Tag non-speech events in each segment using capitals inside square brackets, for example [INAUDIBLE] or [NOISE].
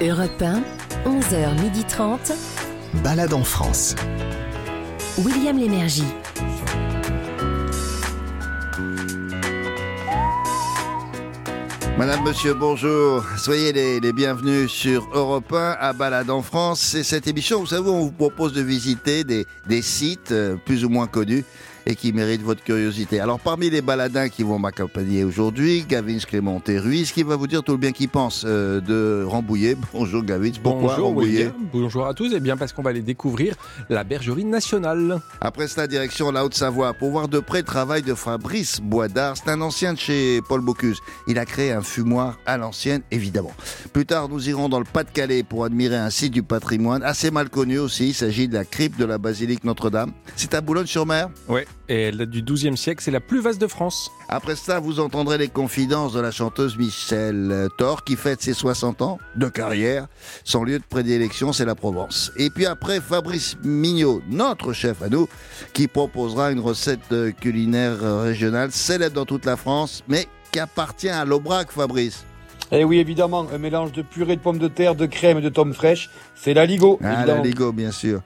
Europe 1, 11h30. Balade en France. William Lémergie. Madame, Monsieur, bonjour. Soyez les, les bienvenus sur Europe 1 à Balade en France. C'est cette émission, vous savez, on vous propose de visiter des, des sites euh, plus ou moins connus et qui méritent votre curiosité. Alors, parmi les baladins qui vont m'accompagner aujourd'hui, Gavin Clément et Ruiz, qui va vous dire tout le bien qu'il pense euh, de Rambouillet. Bonjour Gavin, pourquoi Bonjour Rambouillet bonjour à tous, et bien parce qu'on va aller découvrir la bergerie nationale. Après cela, direction la Haute-Savoie pour voir de près le travail de Fabrice Boisdard. C'est un ancien de chez Paul Bocuse. Il a créé un fumoir à l'ancienne, évidemment. Plus tard, nous irons dans le Pas-de-Calais pour admirer un site du patrimoine assez mal connu aussi. Il s'agit de la crypte de la basilique Notre-Dame. C'est à Boulogne-sur-Mer. Ouais, et elle date du XIIe siècle, c'est la plus vaste de France. Après ça, vous entendrez les confidences de la chanteuse Michel Thor qui fête ses 60 ans de carrière. Son lieu de prédilection, c'est la Provence. Et puis après, Fabrice Mignot, notre chef à nous, qui proposera une recette euh, culinaire euh, régionale célèbre dans toute la France, mais qui appartient à l'Aubrac, Fabrice. Et oui, évidemment, un mélange de purée de pommes de terre, de crème et de tomes fraîches, c'est la Ligo. Ah, la. Ligo, bien sûr.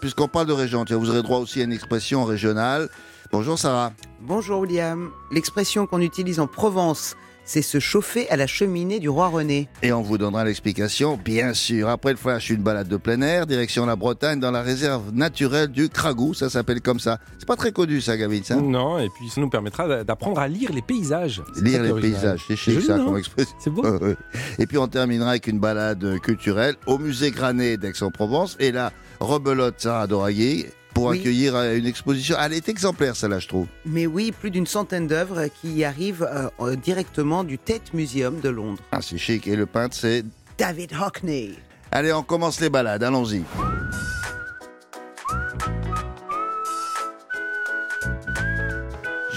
Puisqu'on parle de région, tiens, vous aurez droit aussi à une expression régionale. Bonjour Sarah. Bonjour William. L'expression qu'on utilise en Provence, c'est se chauffer à la cheminée du roi René. Et on vous donnera l'explication, bien sûr. Après le flash, une balade de plein air, direction la Bretagne, dans la réserve naturelle du Cragou, ça s'appelle comme ça. C'est pas très connu ça, Gavin, ça Non, et puis ça nous permettra d'a- d'apprendre à lire les paysages. Lire les original. paysages, c'est chic Joli, ça comme expression. C'est beau. [LAUGHS] Et puis on terminera avec une balade culturelle au musée Granet d'Aix-en-Provence. Et là, rebelote Sarah Doraguer pour Oui. accueillir euh, une exposition. Elle est exemplaire, celle-là, je trouve. Mais oui, plus d'une centaine d'œuvres qui y arrivent euh, euh, directement du Tate Museum de Londres. Ah, c'est chic. Et le peintre, c'est... David Hockney. Allez, on commence les balades, allons-y.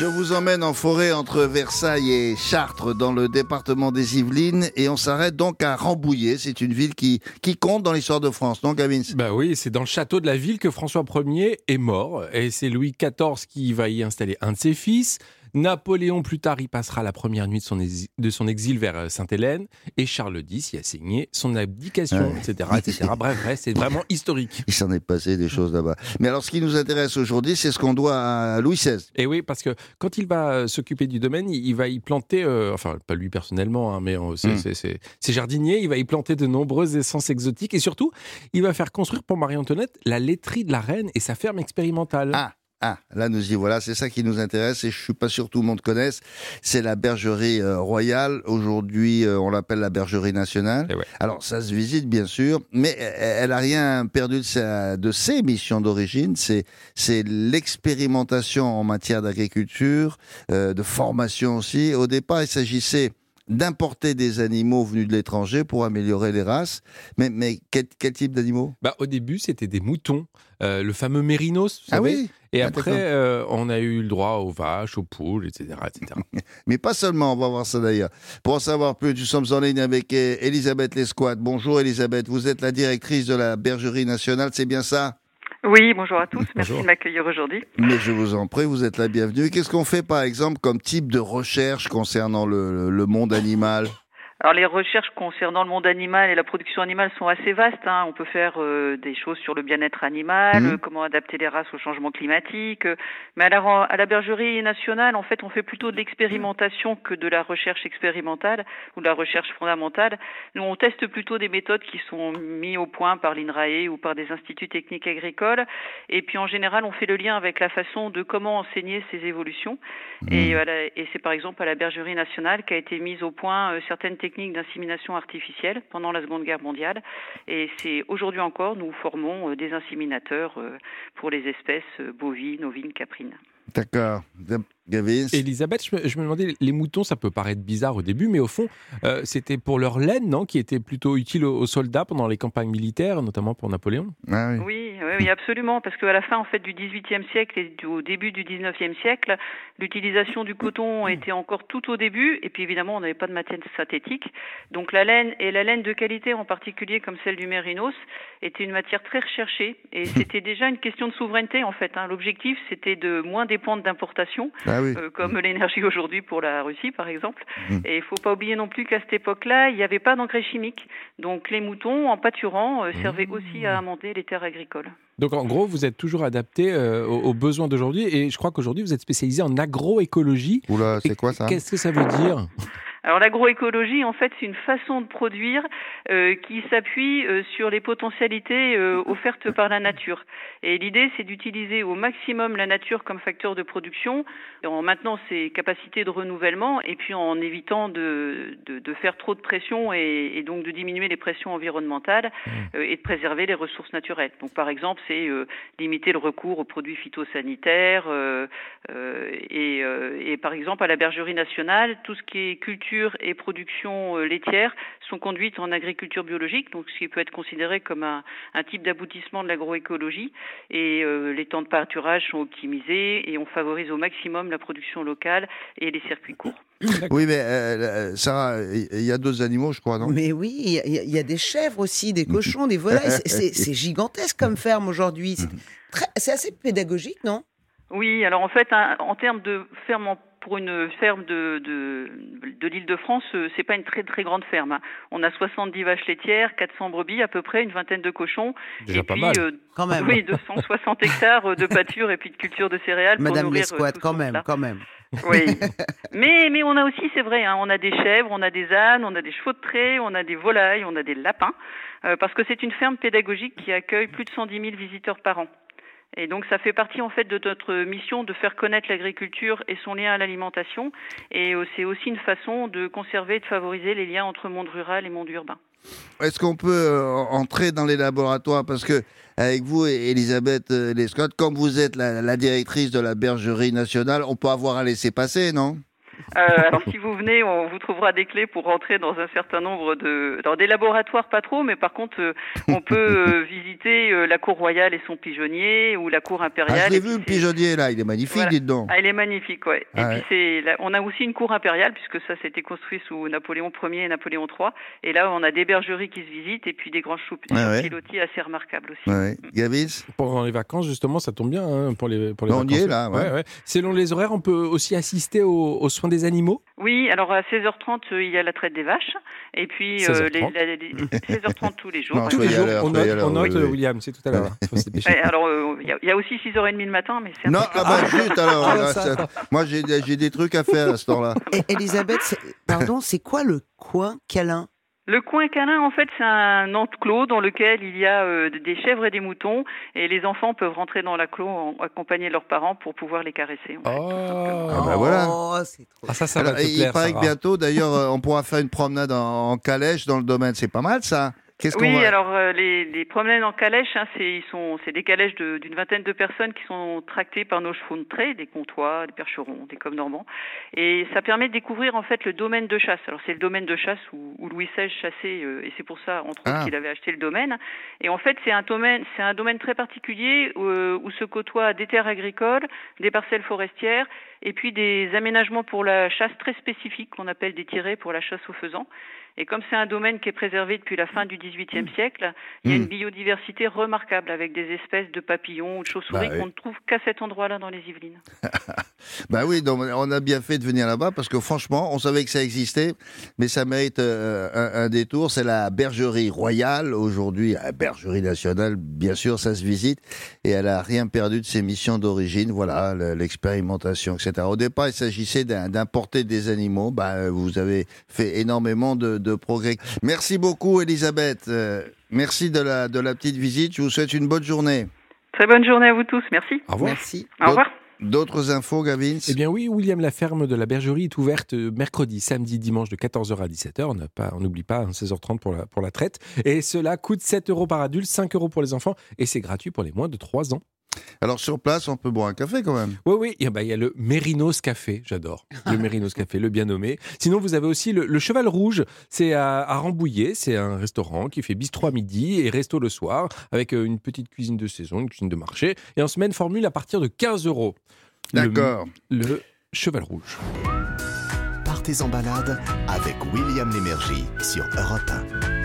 Je vous emmène en forêt entre Versailles et Chartres dans le département des Yvelines et on s'arrête donc à Rambouillet. C'est une ville qui, qui compte dans l'histoire de France, non Gavin? Bah oui, c'est dans le château de la ville que François Ier est mort, et c'est Louis XIV qui va y installer un de ses fils. Napoléon, plus tard, y passera la première nuit de son, exi- de son exil vers euh, Sainte-Hélène, et Charles X y a signé son abdication, Ouais. etc., etc. Bref, bref, c'est vraiment [LAUGHS] historique. Il s'en est passé des choses là-bas. Mais alors ce qui nous intéresse aujourd'hui, c'est ce qu'on doit à Louis XVI. Et oui, parce que quand il va euh, s'occuper du domaine, il, va y planter, euh, enfin pas lui personnellement, hein, mais c'est Mm. c'est- c'est- c'est jardinier, il va y planter de nombreuses essences exotiques et surtout, il va faire construire pour Marie-Antoinette la laiterie de la reine et sa ferme expérimentale. Ah, Ah, là nous y voilà, c'est ça qui nous intéresse et je suis pas sûr que tout le monde connaisse. C'est la bergerie euh, royale. Aujourd'hui, euh, on l'appelle la bergerie nationale. Eh ouais. Alors ça se visite bien sûr, mais euh, elle a rien perdu de, sa, de ses missions d'origine. C'est c'est l'expérimentation en matière d'agriculture, euh, de formation aussi. Au départ, il s'agissait d'importer des animaux venus de l'étranger pour améliorer les races. Mais, mais quel, quel type d'animaux? Bah, au début, c'était des moutons, euh, le fameux mérinos, vous Ah savez. oui Et Ah, après, euh, on a eu le droit aux vaches, aux poules, etc. etc. [LAUGHS] Mais pas seulement, on va voir ça d'ailleurs. Pour en savoir plus, nous sommes en ligne avec euh, Elisabeth Lesquat. Bonjour Elisabeth, vous êtes la directrice de la Bergerie nationale, c'est bien ça? Oui, bonjour à tous. Merci de m'accueillir aujourd'hui. Mais je vous en prie, vous êtes la bienvenue. Qu'est-ce qu'on fait par exemple comme type de recherche concernant le, le monde animal? Alors les recherches concernant le monde animal et la production animale sont assez vastes. hein. On peut faire euh, des choses sur le bien-être animal, euh, comment adapter les races au changement climatique. euh. Mais à la, à la bergerie nationale, en fait, on fait plutôt de l'expérimentation que de la recherche expérimentale ou de la recherche fondamentale. Nous, on teste plutôt des méthodes qui sont mises au point par l'INRAE ou par des instituts techniques agricoles. Et puis en général, on fait le lien avec la façon de comment enseigner ces évolutions. Et, voilà, et c'est par exemple à la Bergerie nationale qu'a été mise au point euh, certaines techniques d'insémination artificielle pendant la Seconde Guerre mondiale. Et c'est aujourd'hui encore, nous formons euh, des inséminateurs euh, pour les espèces euh, bovines, ovines, caprines. D'accord. Elisabeth, je me, je me demandais, les moutons, ça peut paraître bizarre au début, mais au fond, euh, c'était pour leur laine, non Qui était plutôt utile aux, aux soldats pendant les campagnes militaires, notamment pour Napoléon? Ah oui. Oui, oui, oui, absolument, parce qu'à la fin en fait du XVIIIe siècle et du- au début du XIXe siècle, l'utilisation du coton était encore tout au début, et puis évidemment on n'avait pas de matière synthétique, donc la laine et la laine de qualité en particulier comme celle du mérinos était une matière très recherchée, et [LAUGHS] c'était déjà une question de souveraineté en fait. hein. L'objectif c'était de moins dépendre d'importations Ah Ah oui. euh, comme l'énergie aujourd'hui pour la Russie, par exemple. Mm. Et il faut pas oublier non plus qu'à cette époque-là, il n'y avait pas d'engrais chimiques. Donc les moutons, en pâturant, euh, servaient aussi à amender les terres agricoles. Donc en gros, vous êtes toujours adapté euh, aux, aux besoins d'aujourd'hui et je crois qu'aujourd'hui vous êtes spécialisé en agroécologie. Oula, c'est quoi ça? Qu'est-ce que ça veut dire? [LAUGHS] Alors l'agroécologie, en fait, c'est une façon de produire euh, qui s'appuie euh, sur les potentialités euh, offertes par la nature. Et l'idée, c'est d'utiliser au maximum la nature comme facteur de production, en maintenant ses capacités de renouvellement, et puis en évitant de, de, de faire trop de pression et, et, donc de diminuer les pressions environnementales euh, et de préserver les ressources naturelles. Donc par exemple, c'est euh, limiter le recours aux produits phytosanitaires euh, et, et par exemple à la bergerie nationale, tout ce qui est culture et production euh, laitière sont conduites en agriculture biologique, donc ce qui peut être considéré comme un, un type d'aboutissement de l'agroécologie. Et euh, les temps de pâturage sont optimisés et on favorise au maximum la production locale et les circuits courts. Oui, mais euh, Sarah, il y a d'autres animaux, je crois, non? Mais oui, il y, a- il y a des chèvres aussi, des cochons, des volailles. C'est- [LAUGHS] gigantesque comme ferme aujourd'hui. C'est C'est assez pédagogique, non? Oui, alors en fait, en termes de ferme en- pour une ferme de, de, de l'Île-de-France, euh, c'est pas une très très grande ferme. hein. On a 70 vaches laitières, 400 brebis à peu près, une vingtaine de cochons, Déjà et pas puis mal. euh, Quand même. oui, 260 [LAUGHS] hectares euh, de pâture et puis de culture de céréales pour Madame nourrir euh, Lesquat, quand même, quand même. Oui, [LAUGHS] mais mais on a aussi, c'est vrai, hein, on a des chèvres, on a des ânes, on a des chevaux de trait, on a des volailles, on a des lapins, euh, parce que c'est une ferme pédagogique qui accueille plus de 110 000 visiteurs par an. Et donc ça fait partie en fait de notre mission de faire connaître l'agriculture et son lien à l'alimentation. Et euh, c'est aussi une façon de conserver et de favoriser les liens entre monde rural et monde urbain. Est-ce qu'on peut euh, entrer dans les laboratoires? Parce que avec vous, Elisabeth euh, Lescott, comme vous êtes la, la directrice de la bergerie nationale, on peut avoir un laisser-passer, non? Euh, alors si vous venez, on vous trouvera des clés pour rentrer dans un certain nombre de dans des laboratoires pas trop, mais par contre euh, on peut euh, [LAUGHS] visiter euh, la cour royale et son pigeonnier ou la cour Ah, impériale. je l'ai vu, le pigeonnier, là, il est magnifique, Voilà. dites donc. Ah, il est magnifique, ouais. Et Ah puis c'est, là, on a aussi une cour impériale puisque ça c'était construit sous Napoléon Ier et Napoléon III. Et là on a des bergeries qui se visitent et puis des grands choux Ah ouais. pilotis assez remarquables aussi. Ouais, ouais. Gavis? Pendant les vacances, justement, ça tombe bien hein, pour les, pour les On y vacances. est, là, ouais. Selon les horaires, on peut aussi assister aux, aux soins des animaux Oui, alors à 16h30 euh, il y a la traite des vaches et puis euh, 16h30. les, la- les- 16h30 [LAUGHS] tous les jours. Non, Tous les jours, on note, l'heure, on note, oui, oui. euh, William, c'est tout à l'heure. [LAUGHS] alors, euh, il y, a- il y a aussi 6h30 le matin, mais c'est un Non, peu- ah bah zut alors. Ah, là, ça, ça- ça. Moi, j'ai des trucs à faire à ce temps-là. [LAUGHS] Et Elisabeth, c'est- pardon, c'est quoi le coin câlin? Le coin câlin, en fait, c'est un enclos dans lequel il y a euh, des chèvres et des moutons, et les enfants peuvent rentrer dans l'enclos en accompagner leurs parents pour pouvoir les caresser. en fait, tout simplement. Ah bah voilà. Oh, c'est trop. Ah, ça, ça Alors, va te il plaire, paraît que bientôt, d'ailleurs, euh, on pourra faire une promenade en, en calèche dans le domaine. C'est pas mal, ça Qu'est-ce Oui, va... alors euh, les, les promenades en calèche, hein, c'est ils sont c'est des calèches de- d'une vingtaine de personnes qui sont tractées par nos chevaux de trait, des comtois, des percherons, des comme normands, et ça permet de découvrir en fait le domaine de chasse. Alors c'est le domaine de chasse où, où Louis XVI chassait, euh, et c'est pour ça entre autres Ah. qu'il avait acheté le domaine. Et en fait c'est un domaine c'est un domaine très particulier euh, où se côtoient des terres agricoles, des parcelles forestières, et puis des aménagements pour la chasse très spécifiques qu'on appelle des tirets pour la chasse aux faisans. Et comme c'est un domaine qui est préservé depuis la fin du XVIIIe siècle, il y a Mm. une biodiversité remarquable avec des espèces de papillons ou de chauves-souris Bah oui. qu'on ne trouve qu'à cet endroit-là dans les Yvelines. [LAUGHS] Bah oui, donc on a bien fait de venir là-bas parce que franchement, on savait que ça existait, mais ça mérite euh, un, un détour. C'est la bergerie royale aujourd'hui, la bergerie nationale, bien sûr, ça se visite et elle a rien perdu de ses missions d'origine. Voilà, le- l'expérimentation, etc. Au départ, il s'agissait d'importer des animaux. Bah, vous avez fait énormément de, de progrès. Merci beaucoup, Elisabeth. Euh, merci de la, de la petite visite. Je vous souhaite une bonne journée. Très bonne journée à vous tous, merci. Au revoir. Merci. Au revoir. D'autres infos, Gavin? Eh bien oui, William, la ferme de la bergerie est ouverte mercredi, samedi, dimanche de 14h à 17h. On n'a pas- on n'oublie pas, hein, 16h30 pour la, pour la traite. Et cela coûte 7 euros par adulte, 5 euros pour les enfants. Et c'est gratuit pour les moins de 3 ans. Alors sur place, on peut boire un café quand même. Oui, oui, il y a- bah, il y a le Mérinos Café, j'adore. Le [LAUGHS] Mérinos Café, le bien nommé. Sinon, vous avez aussi le, le Cheval Rouge, c'est à, à Rambouillet, c'est un restaurant qui fait bistrot à midi et resto le soir, avec euh, une petite cuisine de saison, une cuisine de marché. Et en semaine, formule à partir de 15 euros. Le- D'accord. Le Cheval Rouge. Partez en balade avec William Lémergie sur Europe 1.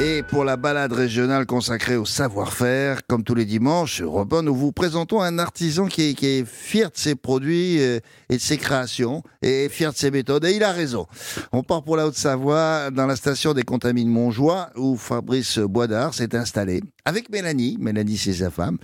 Et pour la balade régionale consacrée au savoir-faire, comme tous les dimanches 1, nous vous présentons un artisan qui est, qui est fier de ses produits euh, et de ses créations, et fier de ses méthodes, et il a raison. On part pour la Haute-Savoie, dans la station des Contamines Montjoie, où Fabrice Boisdard s'est installé, avec Mélanie, Mélanie c'est sa femme,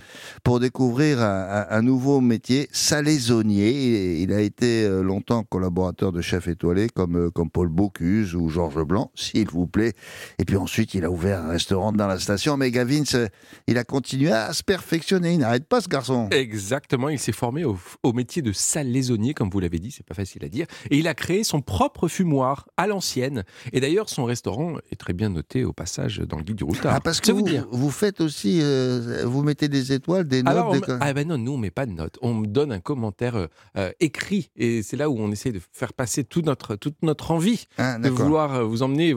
pour découvrir un, un- un nouveau métier, salaisonnier. Il, il a été euh, longtemps collaborateur de chefs étoilés, comme, euh, comme Paul Bocuse ou Georges Blanc, s'il vous plaît. Et puis ensuite, il a ouvert un restaurant dans la station. Mais Gavin, il a continué à se perfectionner. Il n'arrête pas ce garçon. Exactement, il s'est formé au, au métier de salaisonnier, comme vous l'avez dit, c'est pas facile à dire. Et il a créé son propre fumoir à l'ancienne. Et d'ailleurs, son restaurant est très bien noté au passage dans le guide du routard. Ah, parce que vous vous, dire. Faites aussi, euh, vous mettez des étoiles, des notes. Alors, des- ah ben non, nous on met pas de notes. On me donne un commentaire euh, euh, écrit et c'est là où on essaie de faire passer tout notre, toute notre envie Ah, de vouloir vous emmener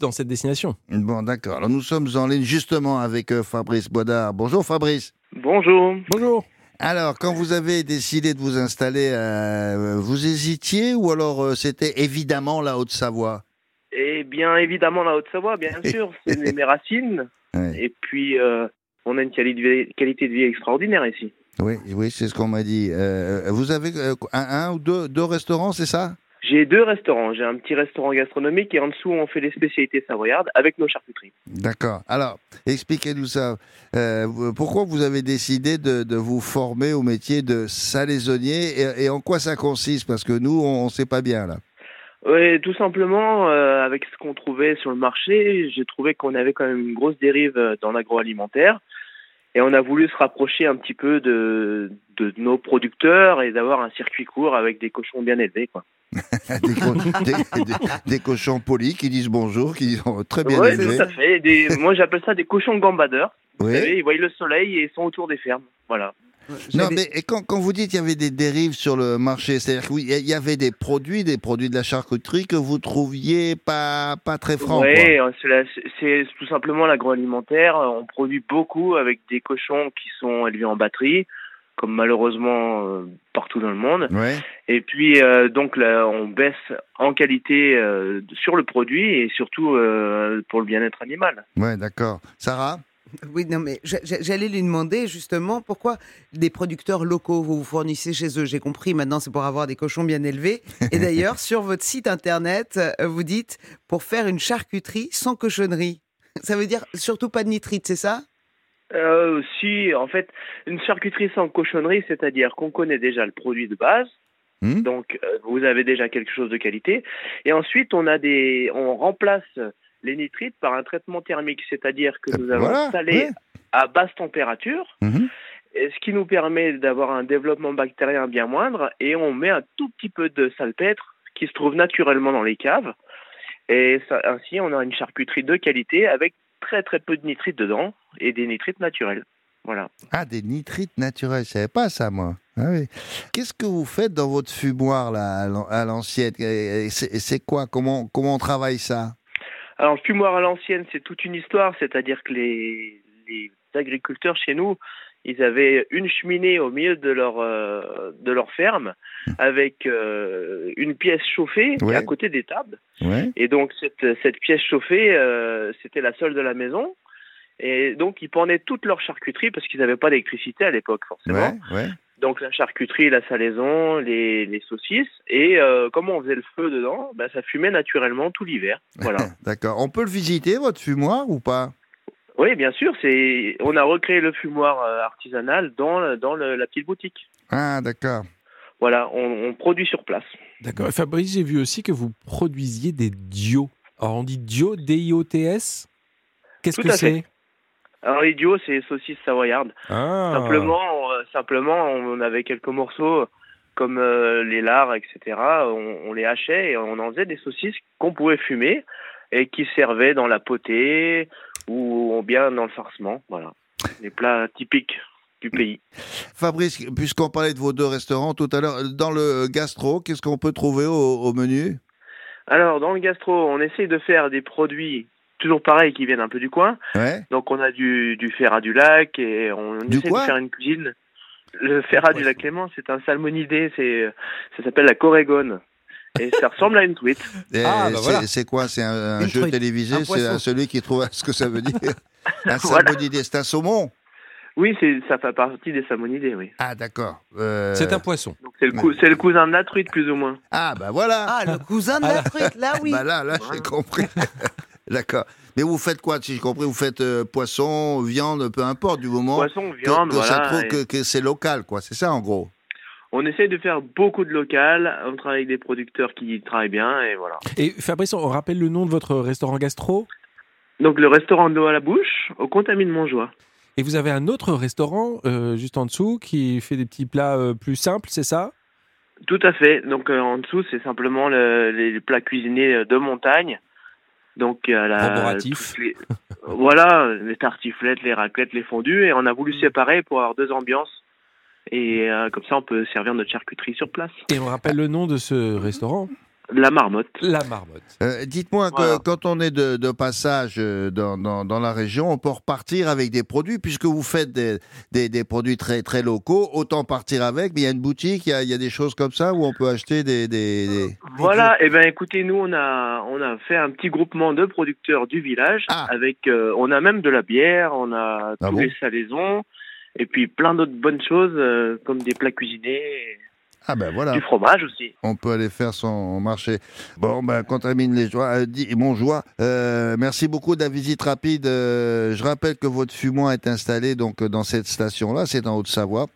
dans cette destination. Bon, d'accord. Alors nous sommes en ligne justement avec Fabrice Boisdard. Bonjour Fabrice. Bonjour. Bonjour. Alors, quand vous avez décidé de vous installer, euh, vous hésitiez ou alors euh, c'était évidemment la Haute-Savoie? Eh bien, évidemment, la Haute-Savoie, bien [LAUGHS] sûr, c'est mes racines. Ouais. Et puis, euh, on a une qualité de vie, qualité de vie extraordinaire ici. Oui, oui, c'est ce qu'on m'a dit. Euh, vous avez euh, un, un ou deux, deux restaurants, c'est ça? J'ai deux restaurants. J'ai un petit restaurant gastronomique et en dessous, on fait les spécialités savoyardes avec nos charcuteries. D'accord. Alors, expliquez-nous ça. Euh, pourquoi vous avez décidé de, de vous former au métier de salaisonnier et, et en quoi ça consiste? Parce que nous, on ne sait pas bien là. Oui, tout simplement, euh, avec ce qu'on trouvait sur le marché, j'ai trouvé qu'on avait quand même une grosse dérive euh, dans l'agroalimentaire. Et on a voulu se rapprocher un petit peu de, de nos producteurs et d'avoir un circuit court avec des cochons bien élevés. Quoi. [LAUGHS] des, co- des- des- des cochons polis qui disent bonjour, qui sont [LAUGHS] très bien Ouais, élevés. tout à fait. Moi, j'appelle ça des cochons gambadeurs. Vous Oui. savez, ils voient le soleil et ils sont autour des fermes. Voilà. Non, mais et quand, quand vous dites qu'il y avait des dérives sur le marché, c'est-à-dire qu'il y y avait des produits, des produits de la charcuterie que vous trouviez pas, pas très francs. Ouais, euh, c'est tout simplement l'agroalimentaire. Euh, On produit beaucoup avec des cochons qui sont élevés en batterie, comme malheureusement euh, partout dans le monde. Ouais. Et puis, euh, donc, là, on baisse en qualité euh, sur le produit et surtout pour le bien-être animal. Ouais, d'accord. Sarah? Oui, non, mais j'a- j'a- j'allais lui demander justement pourquoi des producteurs locaux vous vous fournissez chez eux. J'ai compris, maintenant c'est pour avoir des cochons bien élevés. Et d'ailleurs, [LAUGHS] sur votre site internet, euh, vous dites pour faire une charcuterie sans cochonnerie. [LAUGHS] Ça veut dire surtout pas de nitrite, c'est ça? Euh, si, en fait, une charcuterie sans cochonnerie, c'est-à-dire qu'on connaît déjà le produit de base, Hmm? donc euh, vous avez déjà quelque chose de qualité, et ensuite on a des, on remplace les nitrites par un traitement thermique, c'est-à-dire que nous allons Voilà, ouais. à basse température, Mhm. et ce qui nous permet d'avoir un développement bactérien bien moindre, et on met un tout petit peu de salpêtre qui se trouve naturellement dans les caves, et ça, ainsi on a une charcuterie de qualité avec très très peu de nitrites dedans et des nitrites naturels. Voilà. Ah, des nitrites naturels, je savais pas ça, moi. Ah oui. Qu'est-ce que vous faites dans votre fumoir là, à l'an- à l'ancienne? C'est quoi? Comment, comment on travaille ça? Alors, le fumoir à l'ancienne, c'est toute une histoire, c'est-à-dire que les, les agriculteurs chez nous, ils avaient une cheminée au milieu de leur, euh, de leur ferme avec euh, une pièce chauffée Ouais. à côté des tables. ouais. Et donc, cette, cette pièce chauffée, euh, c'était la seule de la maison. Et donc, ils pendaient toute leur charcuterie parce qu'ils n'avaient pas d'électricité à l'époque, forcément. Ouais. Donc la charcuterie, la salaison, les, les saucisses. Et euh, comme on faisait le feu dedans, bah, ça fumait naturellement tout l'hiver. Voilà. [LAUGHS] D'accord. On peut le visiter, votre fumoir, ou pas? Oui, bien sûr. C'est on a recréé le fumoir euh, artisanal dans, dans le- la petite boutique. Ah, d'accord. Voilà, on, on produit sur place. D'accord. Fabrice, j'ai vu aussi que vous produisiez des dios. Alors on dit dio, D-I-O-T-S Qu'est-ce Tout que c'est? Alors l'idiot, c'est saucisses savoyardes. ah. Simplement, euh, simplement, on avait quelques morceaux comme euh, les lards, etc. On, on les hachait et on en faisait des saucisses qu'on pouvait fumer et qui servaient dans la potée ou bien dans le farcement. Voilà, les plats typiques du pays. Fabrice, puisqu'on parlait de vos deux restaurants tout à l'heure, dans le gastro, qu'est-ce qu'on peut trouver au, au menu? Alors, dans le gastro, on essaye de faire des produits toujours pareils qui viennent un peu du coin. Ouais. Donc, on a du, du du lac et on Du essaie quoi de faire une cuisine. Le fer à du lac Clément, c'est un salmonidé, c'est, ça s'appelle la corégone. et ça ressemble à une truite. Et Ah, bah c'est- voilà. C'est quoi? C'est un, jeu truite, télévisé un C'est celui qui trouve ce que ça veut dire [LAUGHS] Un Voilà. salmonidé, c'est un saumon Oui, c'est ça fait partie des salmonidés, oui. Ah, d'accord. Euh, C'est un poisson. Donc c'est le, cou- c'est le cousin de la truite, plus ou moins. Ah, bah voilà Ah, le cousin de la [LAUGHS] truite, là oui. Bah là, là, j'ai compris. [LAUGHS] D'accord. Mais vous faites quoi, si j'ai compris? Vous faites euh, poisson, viande, peu importe, du moment Poisson, que, viande, que ça voilà. trouve et que, que c'est local, quoi. C'est ça, en gros. On essaie de faire beaucoup de local. On travaille avec des producteurs qui travaillent bien, et voilà. Et Fabrice, on rappelle le nom de votre restaurant gastro? Donc le restaurant d'eau à la bouche, au Contamine Montjoie. Et vous avez un autre restaurant euh, juste en dessous qui fait des petits plats euh, plus simples, c'est ça? Tout à fait. Donc euh, en dessous, c'est simplement le- les plats cuisinés de montagne. Donc la, les- [LAUGHS] voilà, les tartiflettes, les raclettes, les fondus, et on a Mm. voulu séparer pour avoir deux ambiances. Et euh, comme ça, on peut servir notre charcuterie sur place. Et on rappelle le nom de ce restaurant? La marmotte. La Marmotte. Euh, Dites-moi que Voilà. quand on est de, de passage euh, dans, dans, dans la région, on peut repartir avec des produits, puisque vous faites des, des, des produits très, très locaux, autant partir avec. Mais il y a une boutique, il y a, il y a des choses comme ça où on peut acheter des... des, des- Voilà, et ben écoutez, nous on a on a fait un petit groupement de producteurs du village Ah. avec euh, on a même de la bière, on a Ah tous bon les salaisons et puis plein d'autres bonnes choses euh, comme des plats cuisinés, et Ah ben voilà, du fromage aussi. on peut aller faire son marché. Bon, ben, contamine les joies. Euh, dis- mon joie, euh, merci beaucoup de la visite rapide. Euh, je rappelle que votre fumoir est installé donc euh, dans cette station-là, c'est en Haute-Savoie.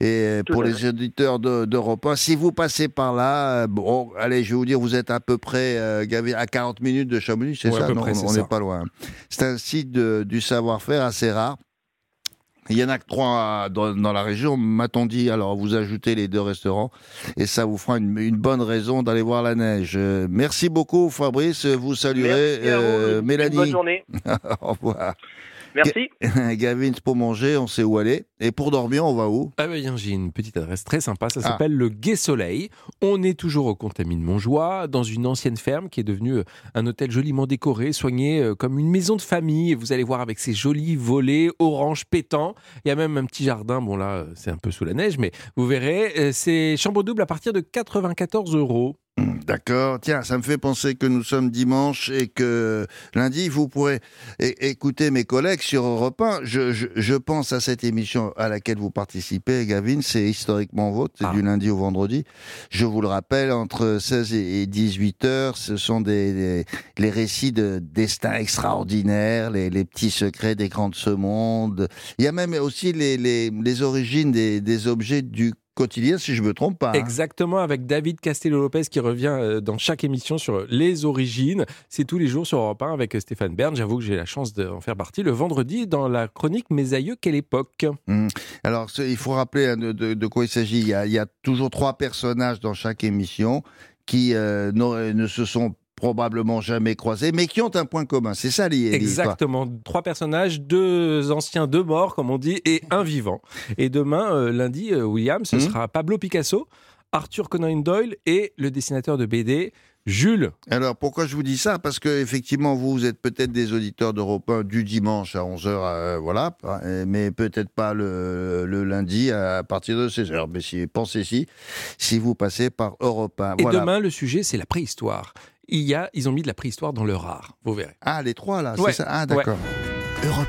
Et euh, Tout pour les auditeurs de- d'Europe 1, si vous passez par là, euh, bon, allez, je vais vous dire, vous êtes à peu près euh, à 40 minutes de Chamonix, c'est Ouais, ça? peu Non, près, c'est on n'est pas loin. C'est un site de- du savoir-faire assez rare. Il y en a que trois dans, dans la région, m'a-t-on dit. Alors, vous ajoutez les deux restaurants et ça vous fera une, une bonne raison d'aller voir la neige. Euh, merci beaucoup, Fabrice. Vous saluerez euh, Mélanie. bonne journée. [LAUGHS] Au revoir. Merci. [LAUGHS] Gavin, pour manger, on sait où aller. Et pour dormir, on va où? Ah ben, j'ai une petite adresse très sympa, ça Ah. s'appelle le Gai Soleil. On est toujours au Contamine Montjoie, dans une ancienne ferme qui est devenue euh, un hôtel joliment décoré, soigné euh, comme une maison de famille. Et Vous allez voir avec ses jolis volets orange pétants. Il y a même un petit jardin, bon là euh, c'est un peu sous la neige, mais vous verrez, c'est chambre double à partir de 94 euros. D'accord. Tiens, ça me fait penser que nous sommes dimanche et que lundi, vous pourrez écouter mes collègues sur Europe 1. Je, je- je pense à cette émission à laquelle vous participez, Gavin. C'est historiquement vôtre. C'est Ah. du lundi au vendredi. Je vous le rappelle, entre 16 et 18 heures, ce sont des, des- les récits de destins extraordinaires, les, les petits secrets des grands de ce monde. Il y a même aussi les, les, les origines des, des objets du quotidien, si je me trompe pas. hein. Exactement, avec David Castello-Lopez qui revient euh, dans chaque émission sur les origines. C'est tous les jours sur Europe 1 avec euh, Stéphane Bern. J'avoue que j'ai la chance d'en faire partie le vendredi dans la chronique Mes aïeux, quelle époque? Alors, ce- il faut rappeler hein, de, de- de quoi il s'agit. Il, y a- il y a toujours trois personnages dans chaque émission qui euh, ne se sont probablement jamais croisés, mais qui ont un point commun. C'est ça l'histoire. Exactement. Trois personnages, deux anciens, deux morts, comme on dit, et un vivant. Et demain, euh, lundi, euh, William, ce Mhm. sera Pablo Picasso, Arthur Conan Doyle et le dessinateur de BD, Jules. Alors, pourquoi je vous dis ça? Parce que effectivement, vous, vous êtes peut-être des auditeurs d'Europe 1 du dimanche à 11h, voilà, euh, mais peut-être pas le, le lundi à partir de 16h. Mais si, pensez-y, si vous passez par Europe 1. Et voilà. demain, le sujet, c'est la préhistoire. Il y a, ils ont mis de la préhistoire dans leur art. Vous verrez. Ah, les trois, là, Ouais. c'est ça? Ah, d'accord. Europe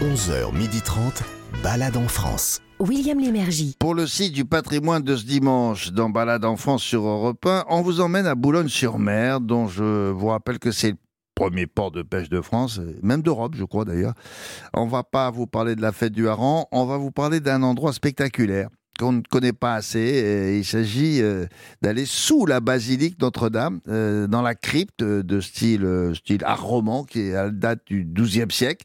1, 11h30, balade en France. William Lémergie. Pour le site du patrimoine de ce dimanche, dans Balade en France sur Europe 1, on vous emmène à Boulogne-sur-Mer, dont je vous rappelle que c'est le premier port de pêche de France, euh, même d'Europe, je crois d'ailleurs. On va pas vous parler de la fête du hareng, on va vous parler d'un endroit spectaculaire qu'on ne connaît pas assez. Euh, Il s'agit euh, d'aller sous la basilique Notre-Dame, euh, dans la crypte de style, style art roman, qui date du XIIe siècle.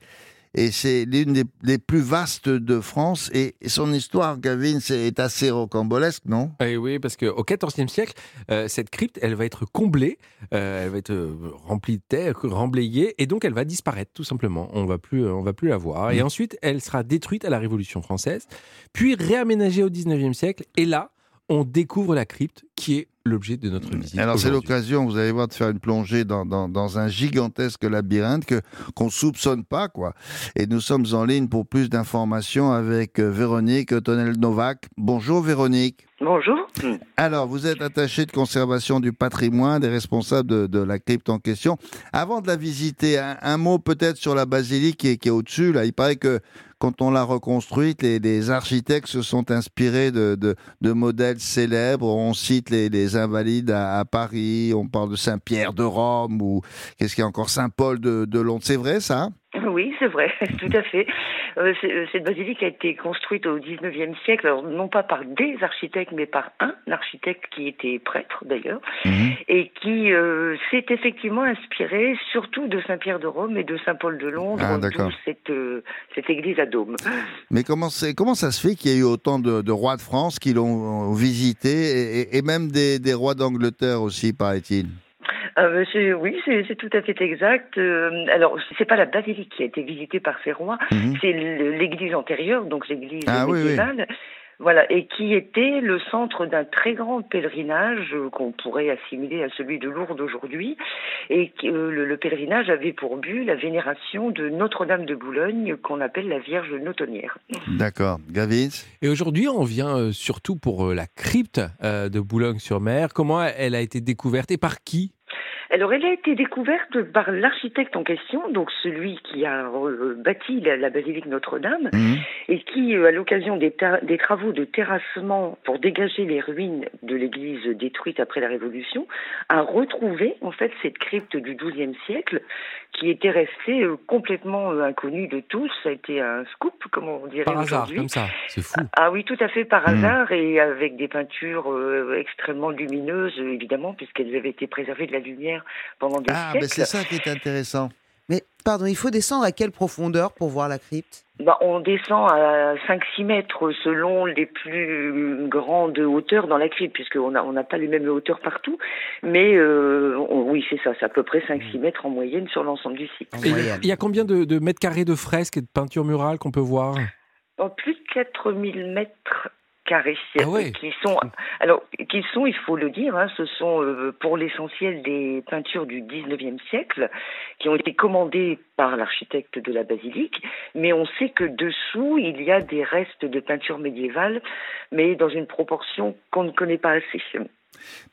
Et c'est l'une des, des plus vastes de France. Et son histoire, Gavin, c'est- est assez rocambolesque, non? Eh oui, parce qu'au XIVe siècle, euh, cette crypte, elle va être comblée, euh, elle va être euh, remplie de terre, remblayée, et donc elle va disparaître tout simplement. On va plus, on va plus la voir. Et Mm. ensuite, elle sera détruite à la Révolution française, puis réaménagée au XIXe siècle. Et là, on découvre la crypte qui est l'objet de notre visite. Alors c'est l'occasion, vous allez voir, de faire une plongée dans, dans, dans un gigantesque labyrinthe que qu'on soupçonne pas, quoi. Et nous sommes en ligne pour plus d'informations avec euh, Véronique Tonel-Novak. Bonjour Véronique. Bonjour. Alors, vous êtes attaché de conservation du patrimoine et responsable de, de la crypte en question. Avant de la visiter, un, un mot peut-être sur la basilique qui est, qui est au-dessus. Là, il paraît que quand on l'a reconstruite, les, architectes se sont inspirés de, modèles célèbres. On cite les, invalides à, Paris, on parle de Saint-Pierre de Rome ou qu'est-ce qu'il y a encore Saint-Paul de Londres. C'est vrai ça? Oui, c'est vrai, [LAUGHS] tout à fait. Euh, euh, cette basilique a été construite au 19e siècle, alors non pas par des architectes, mais par un architecte qui était prêtre d'ailleurs, et qui euh, s'est effectivement inspiré surtout de Saint-Pierre de Rome et de Saint-Paul de Londres, Ah, d'où cette, euh, cette église à dôme. Mais comment, comment ça se fait qu'il y ait eu autant de, de rois de France qui l'ont visité et, et- et même des, des rois d'Angleterre aussi, paraît-il? C'est- oui, c'est c'est tout à fait exact. Euh, alors, c'est pas la basilique qui a été visitée par ces rois, Mhm. c'est l'église antérieure, donc l'église Ah, oui, oui. médiévale. Voilà, et qui était le centre d'un très grand pèlerinage euh, qu'on pourrait assimiler à celui de Lourdes aujourd'hui. Et euh, le, le pèlerinage avait pour but la vénération de Notre-Dame de Boulogne, qu'on appelle la Vierge Notonnière. D'accord. Gavin Et aujourd'hui, on vient euh, surtout pour euh, la crypte euh, de Boulogne-sur-Mer. Comment elle a été découverte et par qui? Alors, elle a été découverte par l'architecte en question, donc celui qui a euh, bâti la, la basilique Notre-Dame, Mhm. et qui, euh, à l'occasion des travaux de terrassement pour dégager les ruines de l'église détruite après la Révolution, a retrouvé en fait cette crypte du XIIe siècle qui était restée euh, complètement euh, inconnue de tous. Ça a été un scoop, comme on dirait Par hasard, comme ça. C'est fou. Ah oui, tout à fait par Mhm. hasard et avec des peintures euh, extrêmement lumineuses, évidemment, puisqu'elles avaient été préservées de la lumière pendant des Ah, siècles. ben c'est ça qui est intéressant. Mais pardon, il faut descendre à quelle profondeur pour voir la crypte? Bah, on descend à 5-6 mètres selon les plus grandes hauteurs dans la crypte, puisqu'on n'a on n'a pas les mêmes hauteurs partout. Mais euh, on- oui, c'est ça, c'est à peu près 5-6 mètres en moyenne sur l'ensemble du site. il y a- moyenne il y a combien de, de mètres carrés de fresques et de peintures murales qu'on peut voir? En plus de 4000 mètres carrés, Ah ouais. qui sont, alors, qui sont, il faut le dire, hein, ce sont euh, pour l'essentiel des peintures du 19e siècle, qui ont été commandées par l'architecte de la basilique, mais on sait que dessous, il y a des restes de peintures médiévales, mais dans une proportion qu'on ne connaît pas assez.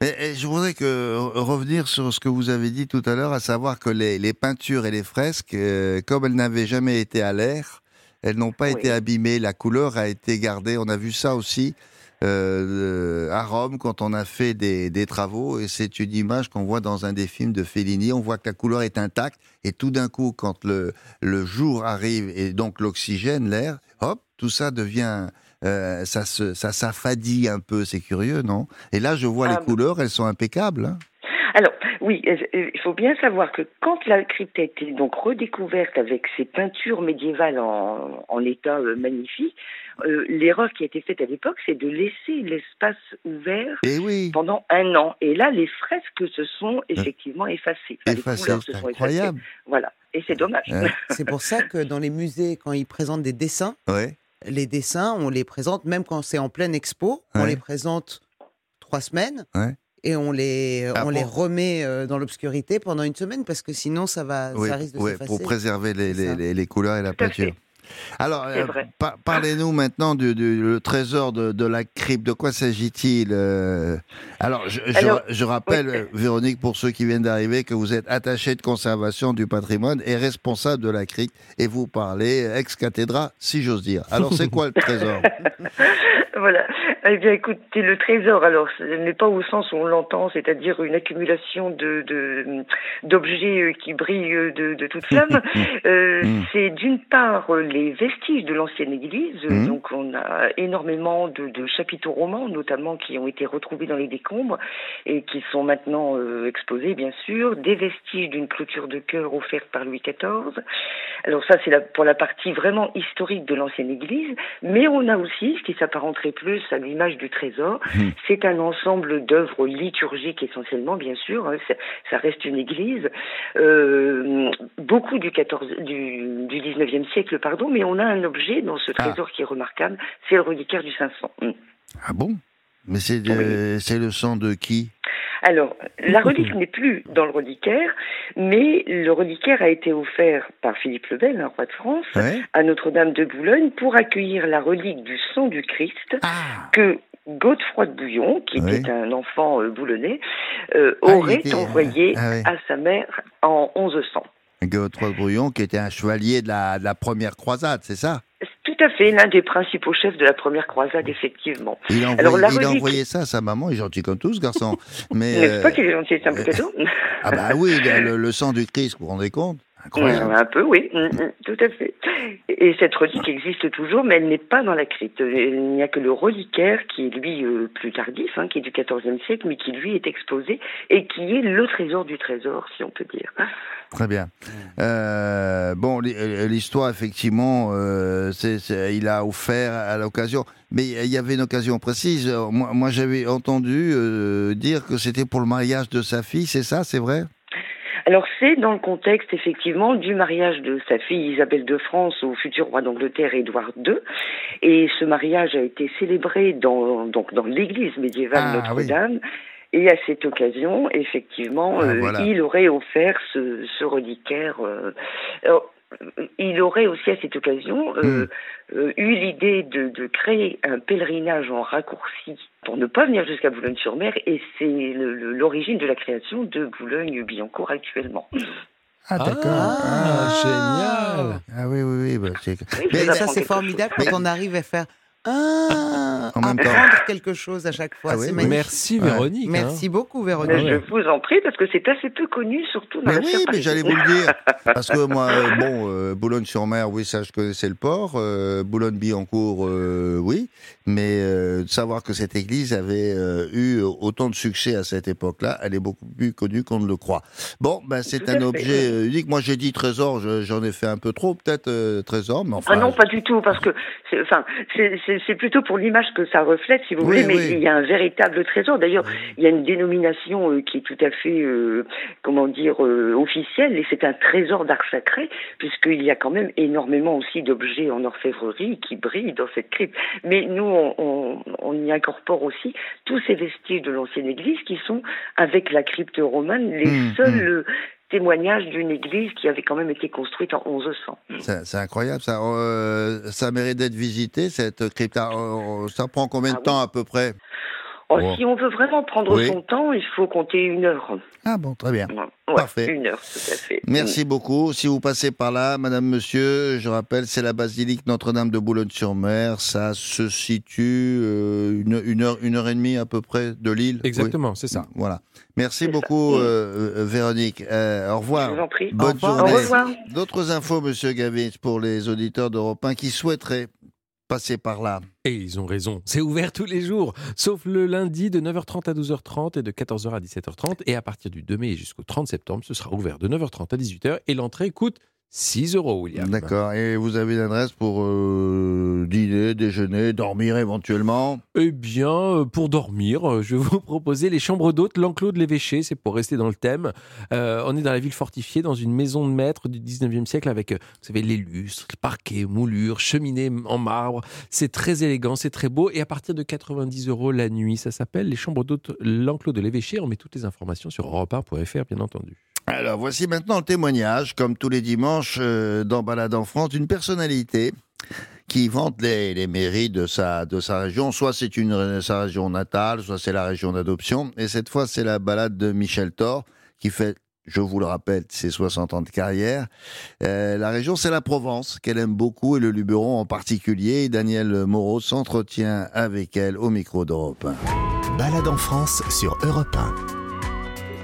Mais eh, je voudrais que, revenir sur ce que vous avez dit tout à l'heure, à savoir que les, les peintures et les fresques, euh, comme elles n'avaient jamais été à l'air, elles n'ont pas Oui. été abîmées, la couleur a été gardée. On a vu ça aussi euh, à Rome quand on a fait des, des travaux, et c'est une image qu'on voit dans un des films de Fellini. On voit que la couleur est intacte, et tout d'un coup, quand le, le jour arrive, et donc l'oxygène, l'air, hop, tout ça devient... euh, ça se, ça s'affadit un peu, c'est curieux, non? Et là, je vois Ah, les bah. couleurs, elles sont impeccables. hein. Alors, oui, euh, euh, il faut bien savoir que quand la crypte a été donc redécouverte avec ses peintures médiévales en, en état euh, magnifique, euh, l'erreur qui a été faite à l'époque, c'est de laisser l'espace ouvert Et oui, pendant un an. Et là, les fresques se sont effectivement effacées. Enfin, les effacé, couleurs se c'est sont incroyable. effacées. Voilà. Et c'est dommage. Ouais. [LAUGHS] C'est pour ça que dans les musées, quand ils présentent des dessins, Ouais. les dessins, on les présente, même quand c'est en pleine expo, on les présente trois semaines. Et on les, Ah on bon les remet euh, dans l'obscurité pendant une semaine parce que sinon ça va, Oui, ça risque de s'effacer. pour préserver les, les, les, les couleurs et la peinture. Alors, euh, par- parlez-nous maintenant du, du- le trésor de, de la crypte. De quoi s'agit-il euh? Alors, je, je- Alors, je rappelle, oui. Véronique, pour ceux qui viennent d'arriver, que vous êtes attachée de conservation du patrimoine et responsable de la crypte, et vous parlez ex cathedra, si j'ose dire. Alors, c'est quoi le trésor? [LAUGHS] voilà. Eh bien, écoutez, le trésor, alors, ce n'est pas au sens où on l'entend, c'est-à-dire une accumulation de de- d'objets euh, qui brillent euh, de, de toute flamme. [LAUGHS] Euh, Mm. C'est d'une part les vestiges de l'ancienne église. Mm. Donc, on a énormément de, de chapiteaux romans, notamment, qui ont été retrouvés dans les décombres et qui sont maintenant euh, exposés, bien sûr. Des vestiges d'une clôture de chœur offerte par Louis XIV. Alors ça, c'est la- pour la partie vraiment historique de l'ancienne église. Mais on a aussi, ce qui plus à l'image du trésor, Hmm. c'est un ensemble d'œuvres liturgiques essentiellement, bien sûr. hein, ça reste une église. Euh, beaucoup du 14, du, du 19e siècle, pardon, mais on a un objet dans ce Ah. trésor qui est remarquable, c'est le reliquaire du 500. Hmm. Ah bon? Mais c'est de- c'est le sang de qui? Alors, la relique n'est plus dans le reliquaire, mais le reliquaire a été offert par Philippe le Bel, un roi de France, Ouais. à Notre-Dame de Boulogne pour accueillir la relique du sang du Christ Ah que Godefroy de Bouillon, qui Oui. était un enfant euh, boulonnais, euh, Ah, aurait était- envoyé ah oui. à sa mère en 1100. Godefroy de Brouillon, qui était un chevalier de la, de la première croisade, c'est ça? À fait, l'un des principaux chefs de la première croisade, effectivement. il a, envoyé, Alors, la il a envoyé ça à sa maman, il est gentil comme tout ce garçon. [LAUGHS] Mais, N'est-ce euh, pas qu'il est gentil, c'est un peu cadeau ah bah oui, [LAUGHS] le, le sang du Christ, vous vous rendez compte? Incroyable. Un peu, oui, Mm, mm, tout à fait. Et cette relique existe toujours, mais elle n'est pas dans la crypte. Il n'y a que le reliquaire qui est lui euh, plus tardif, hein, qui est du XIVe siècle, mais qui lui est exposé et qui est le trésor du trésor, si on peut dire. Très bien. Euh, bon, l'hi- euh, l'histoire, effectivement, euh, il a offert à l'occasion. Mais il y avait une occasion précise. Euh, Moi, moi j'avais entendu euh, dire que c'était pour le mariage de sa fille, c'est ça, c'est vrai? Alors c'est dans le contexte effectivement du mariage de sa fille Isabelle de France au futur roi d'Angleterre Édouard II, et ce mariage a été célébré dans donc dans l'église médiévale Ah, Notre-Dame. Et à cette occasion, effectivement, Ah, euh, voilà. il aurait offert ce, ce reliquaire. euh, alors, euh, il aurait aussi à cette occasion Hmm. Euh, eu l'idée de, de créer un pèlerinage en raccourci pour ne pas venir jusqu'à Boulogne-sur-Mer, et c'est l'origine de la création de Boulogne-Billancourt actuellement. Ah, Ah, génial Ah oui, oui, oui. bah, Oui, Mais ça, c'est formidable chose. quand on arrive à faire ah, En même temps. apprendre quelque chose à chaque fois. Ah oui, oui. Merci Ouais. Véronique. hein. Merci beaucoup, Véronique. je vous en prie, parce que c'est assez peu connu, surtout dans Mais la oui, mais j'allais vous le dire. Parce que moi, euh, bon, euh, Boulogne-sur-Mer, oui, ça, je connaissais le port. euh, Boulogne-Billancourt, euh, oui. Mais euh, de savoir que cette église avait euh, eu autant de succès à cette époque-là, elle est beaucoup plus connue qu'on ne le croit. Bon, ben, c'est un objet unique. Moi, j'ai dit trésor, je- j'en ai fait un peu trop, peut-être, euh, trésor, mais enfin. Ah non, pas du tout, parce que c'est, enfin, c'est, c'est, plutôt pour l'image que ça reflète, si vous Oui, voulez, mais oui. il y a un véritable trésor. D'ailleurs, il y a une dénomination euh, qui est tout à fait, euh, comment dire, euh, officielle, et c'est un trésor d'art sacré, puisqu'il y a quand même énormément aussi d'objets en orfèvrerie qui brillent dans cette crypte. Mais nous, on, on, on y incorpore aussi tous ces vestiges de l'ancienne église qui sont, avec la crypte romane, les Hum, seuls euh, témoignages d'une église qui avait quand même été construite en 1100. C'est incroyable, ça. Euh, ça mérite d'être visité, cette crypte. Ah, euh, Ça prend combien de Ah oui. temps à peu près? Oh, Bon. Si on veut vraiment prendre Oui. son temps, il faut compter une heure. Ah bon, très bien. Ouais, Parfait. Une heure, tout à fait. Merci beaucoup. Si vous passez par là, Madame, Monsieur, je rappelle, c'est la basilique Notre-Dame de Boulogne-sur-Mer. Ça se situe euh, une, une heure, une heure et demie à peu près de l'île. Exactement, c'est ça. Voilà. Merci beaucoup, Mm. euh, euh, Véronique. Euh, au Je revoir. vous en prie. Bonne Au revoir. journée. Au revoir. D'autres infos, Monsieur Gavin, pour les auditeurs d'Europe 1 qui souhaiteraient passer par là. Et ils ont raison, c'est ouvert tous les jours, sauf le lundi de 9h30 à 12h30 et de 14h à 17h30. Et à partir du 2 mai jusqu'au 30 septembre, ce sera ouvert de 9h30 à 18h et l'entrée coûte 6 euros, William. D'accord. Et vous avez une adresse pour euh, dîner, déjeuner, dormir éventuellement? Eh bien, euh, pour dormir, euh, je vais vous [LAUGHS] proposer les chambres d'hôtes, l'enclos de l'évêché, c'est pour rester dans le thème. Euh, on est dans la ville fortifiée, dans une maison de maître du 19e siècle avec, vous savez, les lustres, les parquets, moulures, cheminée en marbre. C'est très élégant, c'est très beau. Et à partir de 90 euros la nuit, ça s'appelle les chambres d'hôtes, l'enclos de l'évêché. On met toutes les informations sur europe1.fr, bien entendu. Alors, voici maintenant le témoignage, comme tous les dimanches, euh, dans Balade en France, d'une personnalité qui vante les, mérites de sa, de sa région. Soit c'est une, sa région natale, soit c'est la région d'adoption. Et cette fois, c'est la balade de Michel Thor, qui fait, je vous le rappelle, ses 60 ans de carrière. Euh, la région, c'est la Provence, qu'elle aime beaucoup, et le Luberon en particulier. Et Daniel Moreau s'entretient avec elle au micro d'Europe 1. Balade en France sur Europe 1.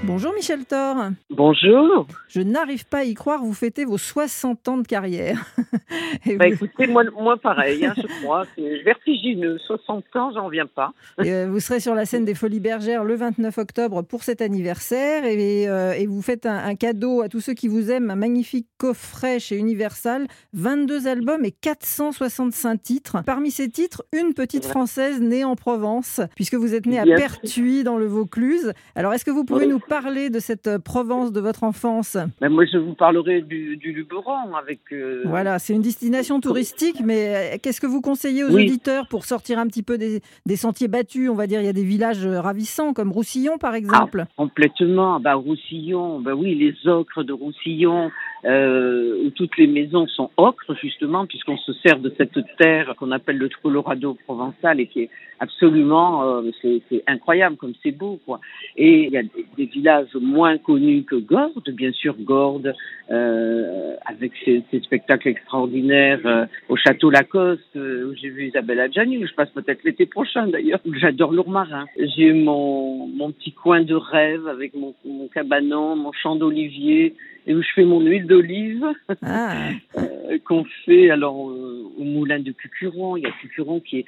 Bonjour Michel Thor. Bonjour. Je n'arrive pas à y croire, vous fêtez vos 60 ans de carrière. [LAUGHS] Et Bah, vous, écoutez, moi, moi pareil, hein, je crois. C'est vertigineux. 60 ans, j'en viens pas. et, euh, vous serez sur la scène des Folies Bergères le 29 octobre pour cet anniversaire et, euh, et vous faites un, un cadeau à tous ceux qui vous aiment, un magnifique coffret chez Universal, 22 albums et 465 titres. Parmi ces titres, une petite française née en Provence, puisque vous êtes née à. Pertuis dans le Vaucluse. Alors est-ce que vous pouvez Oui. nous parler de cette Provence de votre enfance Ben, moi, je vous parlerai du, du Luberon avec. euh, Voilà, c'est une destination touristique, mais euh, qu'est-ce que vous conseillez aux Oui. auditeurs pour sortir un petit peu des, des sentiers battus? On va dire, il y a des villages euh, ravissants comme Roussillon, par exemple. Complètement. Bah, Roussillon, bah oui, les ocres de Roussillon, euh, où toutes les maisons sont ocres, justement, puisqu'on se sert de cette terre qu'on appelle le Colorado provençal et qui est absolument, euh, c'est incroyable comme c'est beau, quoi. Et il y a des, des villages moins connus que Gordes, bien sûr, Gordes, euh, avec ses, ses spectacles extraordinaires euh, au Château Lacoste, euh, où j'ai vu Isabelle Adjani, où je passe peut-être l'été prochain d'ailleurs. J'adore l'Ourmarin. J'ai mon, mon petit coin de rêve avec mon, mon cabanon, mon champ d'olivier, et où je fais mon huile d'olive Ah, euh, qu'on fait alors euh, au moulin de Cucuron. Il y a Cucuron qui est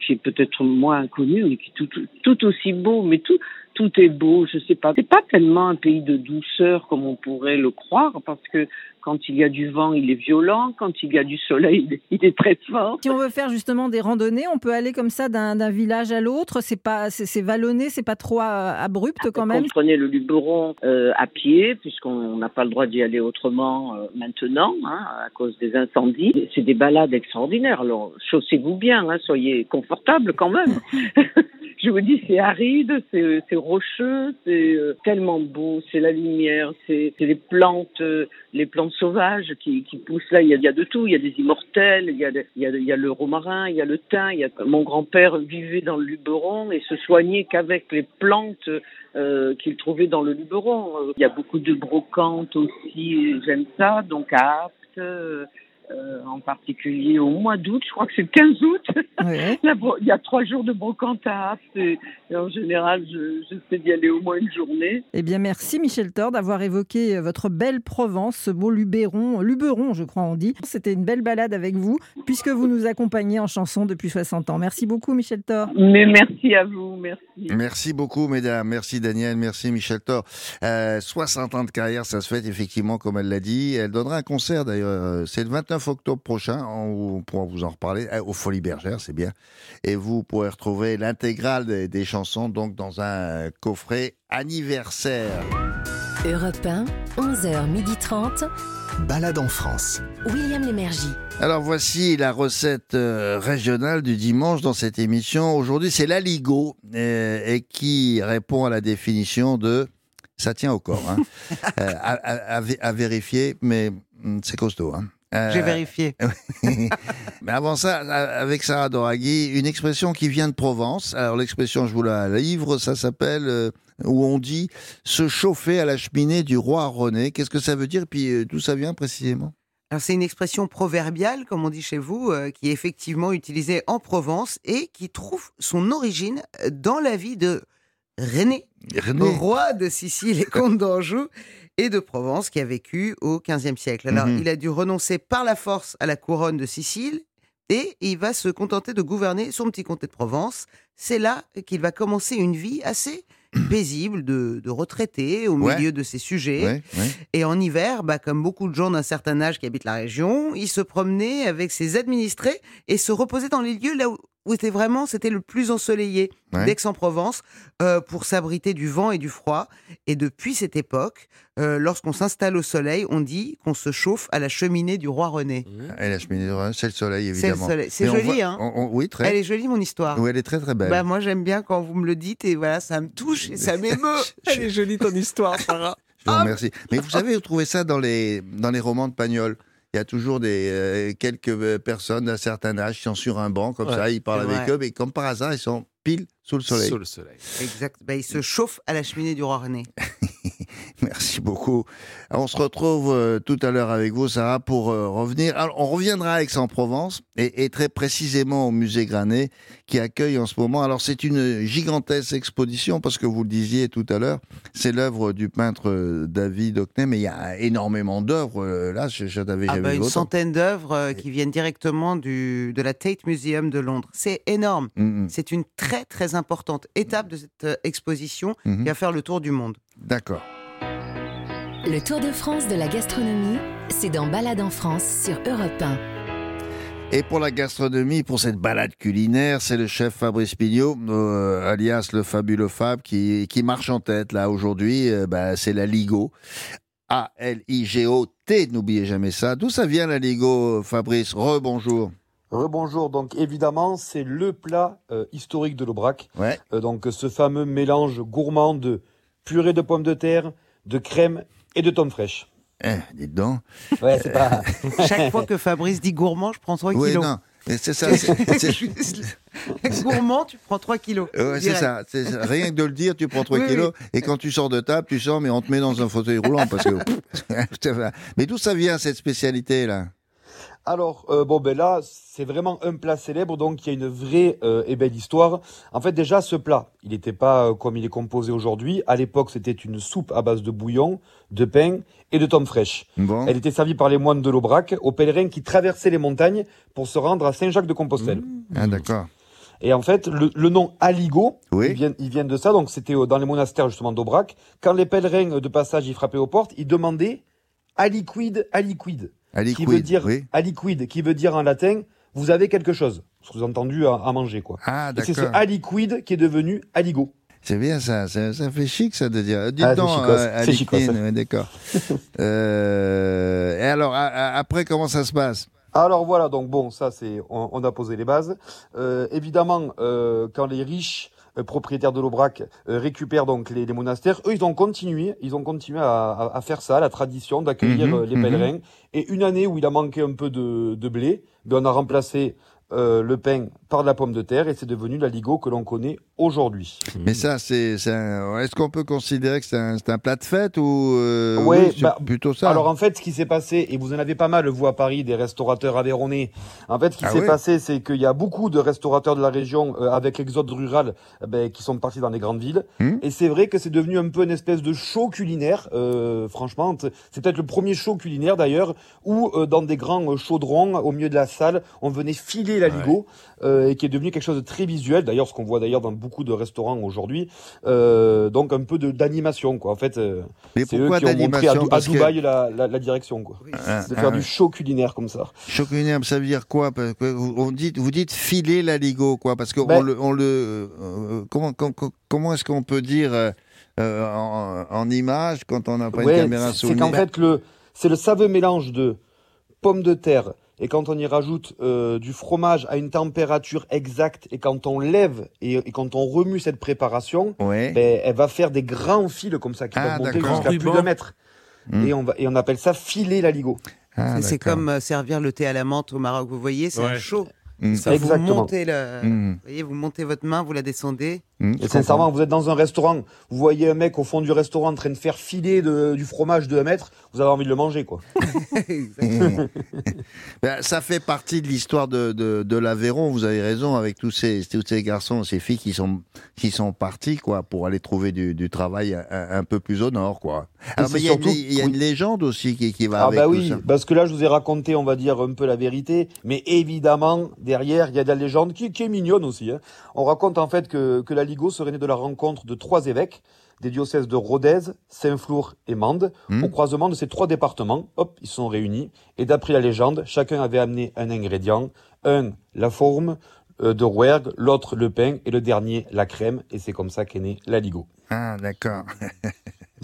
qui est peut-être moins connu, mais qui est tout, tout, tout aussi beau. Mais tout tout est beau. Je sais pas. C'est pas tellement un pays de douceur comme on pourrait le croire, parce que quand il y a du vent, il est violent. Quand il y a du soleil, il [LAUGHS] est, il est très fort. si on veut faire justement des randonnées, on peut aller comme ça d'un village à l'autre. C'est pas, c'est vallonné, c'est pas trop euh, abrupt quand même. On prenait le Luberon euh, à pied, puisqu'on n'a pas le droit d'y aller autrement euh, maintenant, hein, à cause des incendies. C'est des balades extraordinaires. Alors, chaussez-vous bien, hein, soyez confortables quand même. [LAUGHS] Je vous dis, c'est aride, c'est rocheux, c'est euh, tellement beau, c'est la lumière, c'est les plantes, euh, les plantes sauvages qui, qui poussent là. Il y, a, il y a de tout. Il y a des immortels, il y a, il y a, il y a le romarin, il y a le thym. Il y a... Mon grand-père vivait dans le Luberon et se soignait qu'avec les plantes euh, qu'il trouvait dans le Luberon. Euh, Il y a beaucoup de brocantes aussi, j'aime ça. Donc à Apt, euh, euh, en particulier au mois d'août, je crois que c'est le 15 août. [LAUGHS] La Il y a trois jours de brocante à Apt et, et en général, je, j'essaie d'y aller au moins une journée. Eh bien, merci Michel Thor d'avoir évoqué euh, votre belle Provence, ce beau Luberon, Luberon, je crois on dit. C'était une belle balade avec vous, puisque vous nous accompagnez en chanson depuis 60 ans. Merci beaucoup Michel Thor. Mais merci à vous, merci. Merci beaucoup, mesdames. Merci, Daniel. Merci, Michel Thor. Euh, 60 ans de carrière, ça se fait effectivement, comme elle l'a dit. Elle donnera un concert, d'ailleurs. euh, C'est le 29 octobre prochain. On pourra vous en reparler. euh, Au Folies Bergères, c'est bien. Et vous pourrez retrouver l'intégrale des, des chansons, donc, dans un coffret anniversaire. Europe 1, 11h30. Balade en France. William Lémergie. Alors voici la recette euh, régionale du dimanche dans cette émission. Aujourd'hui, c'est l'aligot euh, et qui répond à la définition de ça tient au corps. Hein. [LAUGHS] Euh, à, à- à vé- à vérifier, mais hum, c'est costaud. Hein. Euh, J'ai vérifié. [LAUGHS] mais avant ça, avec Sarah Doraghi, une expression qui vient de Provence. Alors l'expression, je vous la livre, ça s'appelle, euh, où on dit se chauffer à la cheminée du roi René. Qu'est-ce que ça veut dire? Puis euh, d'où ça vient précisément? Alors, c'est une expression proverbiale, comme on dit chez vous, qui est effectivement utilisée en Provence et qui trouve son origine dans la vie de René, René. roi de Sicile et comte d'Anjou et de Provence, qui a vécu au XVe siècle. Alors, Mhm. il a dû renoncer par la force à la couronne de Sicile et il va se contenter de gouverner son petit comté de Provence. C'est là qu'il va commencer une vie assez paisible de, de retraité au Ouais. milieu de ses sujets. Ouais, ouais. Et en hiver, bah, comme beaucoup de gens d'un certain âge qui habitent la région, il se promenait avec ses administrés et se reposait dans les lieux là où, où était vraiment, c'était le plus ensoleillé Ouais. d'Aix-en-Provence euh, pour s'abriter du vent et du froid. Et depuis cette époque, euh, lorsqu'on s'installe au soleil, on dit qu'on se chauffe à la cheminée du roi René. Et la cheminée de Reims, c'est le soleil, C'est le évidemment. soleil. C'est joli, voit- hein on- on- Oui, très. Elle est jolie, mon histoire. Oui, elle est très très belle. Bah, moi, j'aime bien quand vous me le dites et voilà, ça me touche et ça m'émeut. [LAUGHS] Elle est jolie ton histoire, Sarah. Je vous remercie. Mais vous savez, vous trouvez ça dans les, dans les romans de Pagnol? Il y a toujours des, euh, quelques euh, personnes d'un certain âge qui sont sur un banc, comme Ouais, ça, ils parlent avec eux, mais comme par hasard, ils sont pile sous le soleil. Sous le soleil. Exact. Bah, il se chauffe à la cheminée du roi René. [LAUGHS] [LAUGHS] Merci beaucoup. On se retrouve euh, tout à l'heure avec vous, Sarah, pour euh, revenir. Alors, on reviendra à Aix-en-Provence et, et très précisément au musée Granet qui accueille en ce moment. Alors, c'est une gigantesque exposition parce que vous le disiez tout à l'heure, c'est l'œuvre du peintre euh, David Hockney, mais il y a énormément d'œuvres euh, là. Je, je n'avais Ah bah, une autant. centaine d'œuvres qui viennent directement du, de la Tate Museum de Londres. C'est énorme. Mm, mm. C'est une très très importante étape de cette exposition Mhm. qui va faire le tour du monde. D'accord. Le Tour de France de la gastronomie, c'est dans Balade en France sur Europe 1. Et pour la gastronomie, pour cette balade culinaire, c'est le chef Fabrice Pignot, euh, alias le fabuleux Fab, qui, qui marche en tête là aujourd'hui. Euh, bah, c'est la Ligo. A-L-I-G-O-T, n'oubliez jamais ça. D'où ça vient la Ligo, Fabrice? Rebonjour. Rebonjour, donc évidemment, c'est le plat euh, historique de l'Aubrac. Ouais. Euh, donc ce fameux mélange gourmand de purée de pommes de terre, de crème et de tomes fraîches. Eh, dites donc. Ouais, c'est pas. [LAUGHS] Chaque fois que Fabrice dit gourmand, je prends 3 Oui, kilos. non. mais C'est ça. c'est- [LAUGHS] gourmand, tu prends 3 kilos. Ouais, c'est ça. Rien que de le dire, tu prends 3 Oui, kilos. Et quand tu sors de table, tu sors, mais on te met dans un fauteuil roulant. parce que. [LAUGHS] mais d'où ça vient, cette spécialité-là? Alors, euh, bon, ben là, c'est vraiment un plat célèbre, donc il y a une vraie euh, et belle histoire. En fait, déjà, ce plat, il n'était pas euh, comme il est composé aujourd'hui. À l'époque, c'était une soupe à base de bouillon, de pain et de tomes fraîches. Bon. Elle était servie par les moines de l'Aubrac aux pèlerins qui traversaient les montagnes pour se rendre à Saint-Jacques-de-Compostelle. Ah, d'accord. Et en fait, le, le nom Aligo, Oui. il, vient, il vient de ça. Donc, c'était dans les monastères justement d'Aubrac. Quand les pèlerins de passage y frappaient aux portes, ils demandaient aliquid, aliquid, Aliquid, qui veut dire oui. aliquid, qui veut dire en latin vous avez quelque chose, sous-entendu à, à manger quoi. Ah, Et c'est ce d'accord. aliquid qui est devenu aligo. C'est bien ça, ça, ça fait chic ça de dire. Dites Ah, donc, euh, d'accord. [LAUGHS] Euh, et alors, a- a- après, comment ça se passe? Alors voilà, donc bon, ça c'est, on, on a posé les bases. Euh, évidemment, euh, quand les riches propriétaires de l'Aubrac euh, récupèrent donc les, les monastères, eux ils ont continué, ils ont continué à, à- à faire ça, la tradition d'accueillir Mhm, euh, les mhm. pèlerins. Et une année où il a manqué un peu de, de blé, ben, on a remplacé euh, le pain par de la pomme de terre et c'est devenu la ligo que l'on connaît aujourd'hui. Mais ça, c'est, un- est-ce qu'on peut considérer que c'est un, plat de fête ou euh, Ouais, oui, bah, plutôt ça Alors en fait, ce qui s'est passé, et vous en avez pas mal, vous à Paris, des restaurateurs aveyronnais. En fait, ce qui Ah s'est passé, c'est qu'il y a beaucoup de restaurateurs de la région euh, avec l'exode rural, ben, qui sont partis dans les grandes villes. Hmm. Et c'est vrai que c'est devenu un peu une espèce de show culinaire. euh, franchement, c'est peut-être le premier show culinaire d'ailleurs, où euh, dans des grands euh, chaudrons au milieu de la salle, on venait filer la ligo, euh, et qui est devenu quelque chose de très visuel. D'ailleurs, ce qu'on voit d'ailleurs dans beaucoup de restaurants aujourd'hui, euh, donc un peu de d'animation, quoi. En fait, euh, c'est eux qui ont montré à, que- Dubaï la, la, la direction, quoi. Ah, de ah faire ouais. du show culinaire comme ça. Choc culinaire, ça veut dire quoi? Parce que vous, on dit, vous dites filer la ligo, quoi Parce que Ben- on le, on le, comment, com- com- comment est-ce qu'on peut dire euh, en, en image quand on n'a pas Ouais, une caméra sous c'est qu'en fait le c'est le saveux mélange de pommes de terre et quand on y rajoute euh, du fromage à une température exacte et quand on lève et, et quand on remue cette préparation, Ouais. ben, elle va faire des grands fils comme ça qui Ah, peuvent monter jusqu'à plus d'un mètre. Hmm. Et on va et on appelle ça filer la ligo. Ah, C'est- comme euh, servir le thé à la menthe au Maroc. Vous voyez, c'est Ouais. chaud. Mm. Ça, vous montez le, Mm. vous voyez, vous montez votre main, vous la descendez. Mm, Et sincèrement, vous êtes dans un restaurant, vous voyez un mec au fond du restaurant en train de faire filer de- du fromage de un mètre, vous avez envie de le manger, quoi. [LAUGHS] comprends. [LAUGHS] Ben, ça fait partie de l'histoire de, de, de l'Aveyron. Vous avez raison avec tous ces, tous ces garçons, ces filles qui sont, qui sont partis, quoi, pour aller trouver du, du travail un, un peu plus au nord, quoi. Alors, c'est mais il y surtout- y a oui. une légende aussi qui, qui va Ah avec bah tout oui, ça. parce que là je vous ai raconté, on va dire un peu la vérité, mais évidemment derrière il y a de la légende qui, qui est mignonne aussi. hein. On raconte en fait que, que la Ligo serait née de la rencontre de trois évêques des diocèses de Rodez, Saint-Flour et Mende, Hmm. au croisement de ces trois départements. Hop, ils se sont réunis et d'après la légende, chacun avait amené un ingrédient, un la forme euh, de Rouergue, l'autre le pain et le dernier la crème, et c'est comme ça qu'est née la Ligo. Ah, d'accord.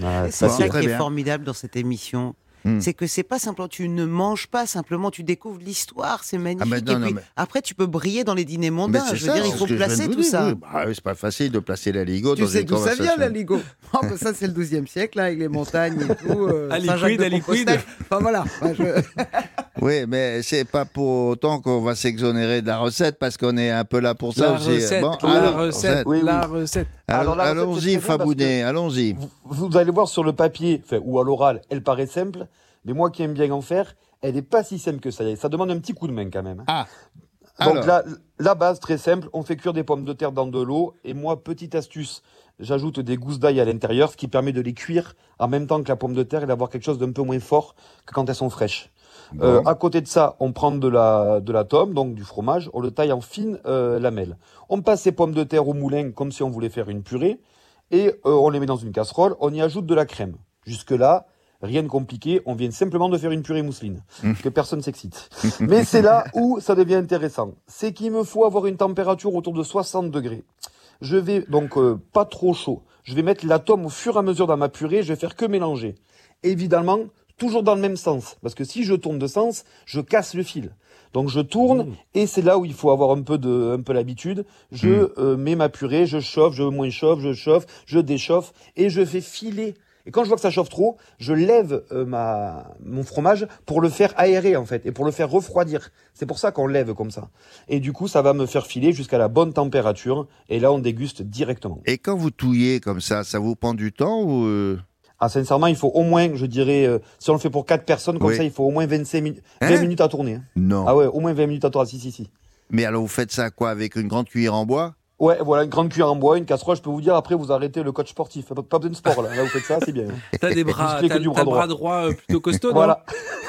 Ah, [LAUGHS] C'est ça qui est formidable dans cette émission. Hmm. C'est que c'est pas simplement, tu ne manges pas simplement, tu découvres l'histoire, c'est magnifique. ben non, Et non, puis, mais- après, tu peux briller dans les dîners mondains. Je veux ça, dire, il faut placer tout dire, ça. oui. Bah c'est pas facile de placer la Ligo Tu dans sais d'où ça vient, la Ligo? [LAUGHS] Oh, bah, Ça, c'est le 12e siècle, là, avec les montagnes et tout. euh, liquide. Compostelle. Enfin, voilà. Enfin, je- [LAUGHS] Oui, mais c'est pas pour autant qu'on va s'exonérer de la recette parce qu'on est un peu là pour ça La aussi. recette, Bon, la alors, recette, Oui, oui. la recette. Alors, Alors, la recette, c'est allons-y, Fabounet, allons-y. vous, vous allez voir sur le papier, enfin, ou à l'oral, elle paraît simple, mais moi qui aime bien en faire, elle n'est pas si simple que ça. Ça demande un petit coup de main quand même. Ah, Donc la, la base, très simple, on fait cuire des pommes de terre dans de l'eau, et moi, petite astuce, j'ajoute des gousses d'ail à l'intérieur, ce qui permet de les cuire en même temps que la pomme de terre et d'avoir quelque chose d'un peu moins fort que quand elles sont fraîches. Euh, à côté de ça, on prend de la, de la tome, donc du fromage, on le taille en fines euh, lamelles. On passe ces pommes de terre au moulin comme si on voulait faire une purée, et euh, on les met dans une casserole, on y ajoute de la crème. Jusque-là, Rien de compliqué, on vient simplement de faire une purée mousseline, Mmh. que personne s'excite. [LAUGHS] Mais c'est là où ça devient intéressant. C'est qu'il me faut avoir une température autour de 60 degrés. Je vais donc euh, pas trop chaud. Je vais mettre l'atome au fur et à mesure dans ma purée, je vais faire que mélanger. Évidemment, toujours dans le même sens, parce que si je tourne de sens, je casse le fil. Donc je tourne et c'est là où il faut avoir un peu de un peu l'habitude. Je Mm. euh, mets ma purée, je chauffe, je moins chauffe, je chauffe, je déchauffe et je fais filer. Et quand je vois que ça chauffe trop, je lève euh, ma mon fromage pour le faire aérer en fait et pour le faire refroidir. C'est pour ça qu'on lève comme ça. Et du coup, ça va me faire filer jusqu'à la bonne température et là on déguste directement. Et quand vous touillez comme ça, ça vous prend du temps ou euh, Ah, sincèrement, il faut au moins, je dirais, euh, si on le fait pour quatre personnes, comme Oui. ça, il faut au moins 25 minutes, Hein 20 minutes à tourner. hein. Non. Ah ouais, au moins 20 minutes à tourner. Si, si, si. Mais alors vous faites ça quoi avec une grande cuillère en bois? Ouais, voilà, une grande cuillère en bois, une casserole, je peux vous dire, après, vous arrêtez le coach sportif. Pas, pas besoin de sport, là. Là, vous faites ça, c'est bien. [LAUGHS] T'as des bras, t'as du t'as bras le bras droit. droit euh, plutôt costaud, non? Voilà.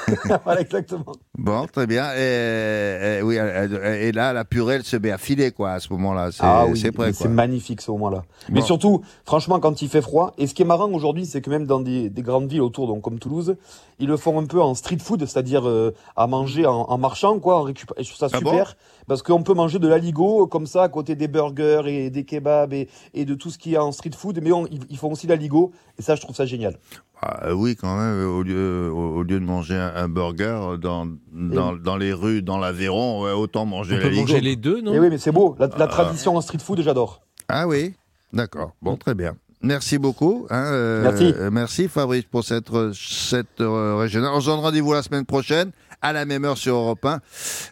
[LAUGHS] voilà, exactement. Bon, très bien. Et, et- oui, et là, la purée, elle se met à filer, quoi, à ce moment-là. C'est Ah oui, c'est prêt, c'est magnifique ce moment-là. Mais surtout, franchement, quand il fait froid, et ce qui est marrant aujourd'hui, c'est que même dans des, des grandes villes autour, donc comme Toulouse, ils le font un peu en street food, c'est-à-dire euh, à manger en, en marchant, quoi, en récup- et je trouve ça Ah super, parce qu'on peut manger de l'aligot euh, comme ça à côté des burgers et des kebabs et, et de tout ce qui est en street food, mais on- ils, ils font aussi l'aligot, et ça, je trouve ça génial. Ah, oui, quand même, au lieu, au, au lieu de manger un, un burger dans, dans, dans les rues, dans l'Aveyron, ouais, autant manger On peut manger les deux, non? Et oui, mais c'est beau, la, la Ah. tradition en street food, j'adore. Ah oui, d'accord. Bon, très bien. Merci beaucoup. hein, euh, Merci. euh, merci Fabrice pour cette, cette euh, régionale. On se donne rendez-vous la semaine prochaine à la même heure sur Europe 1.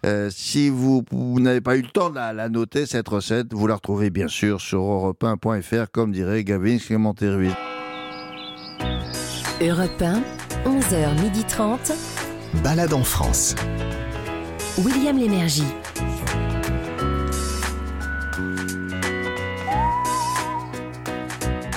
Euh, si vous, vous n'avez pas eu le temps de la, la noter, cette recette, vous la retrouvez bien sûr sur europe1.fr, comme dirait Gavin Clémenté Ruiz. Europe 1, 11h30. Balade en France. William Lémergie.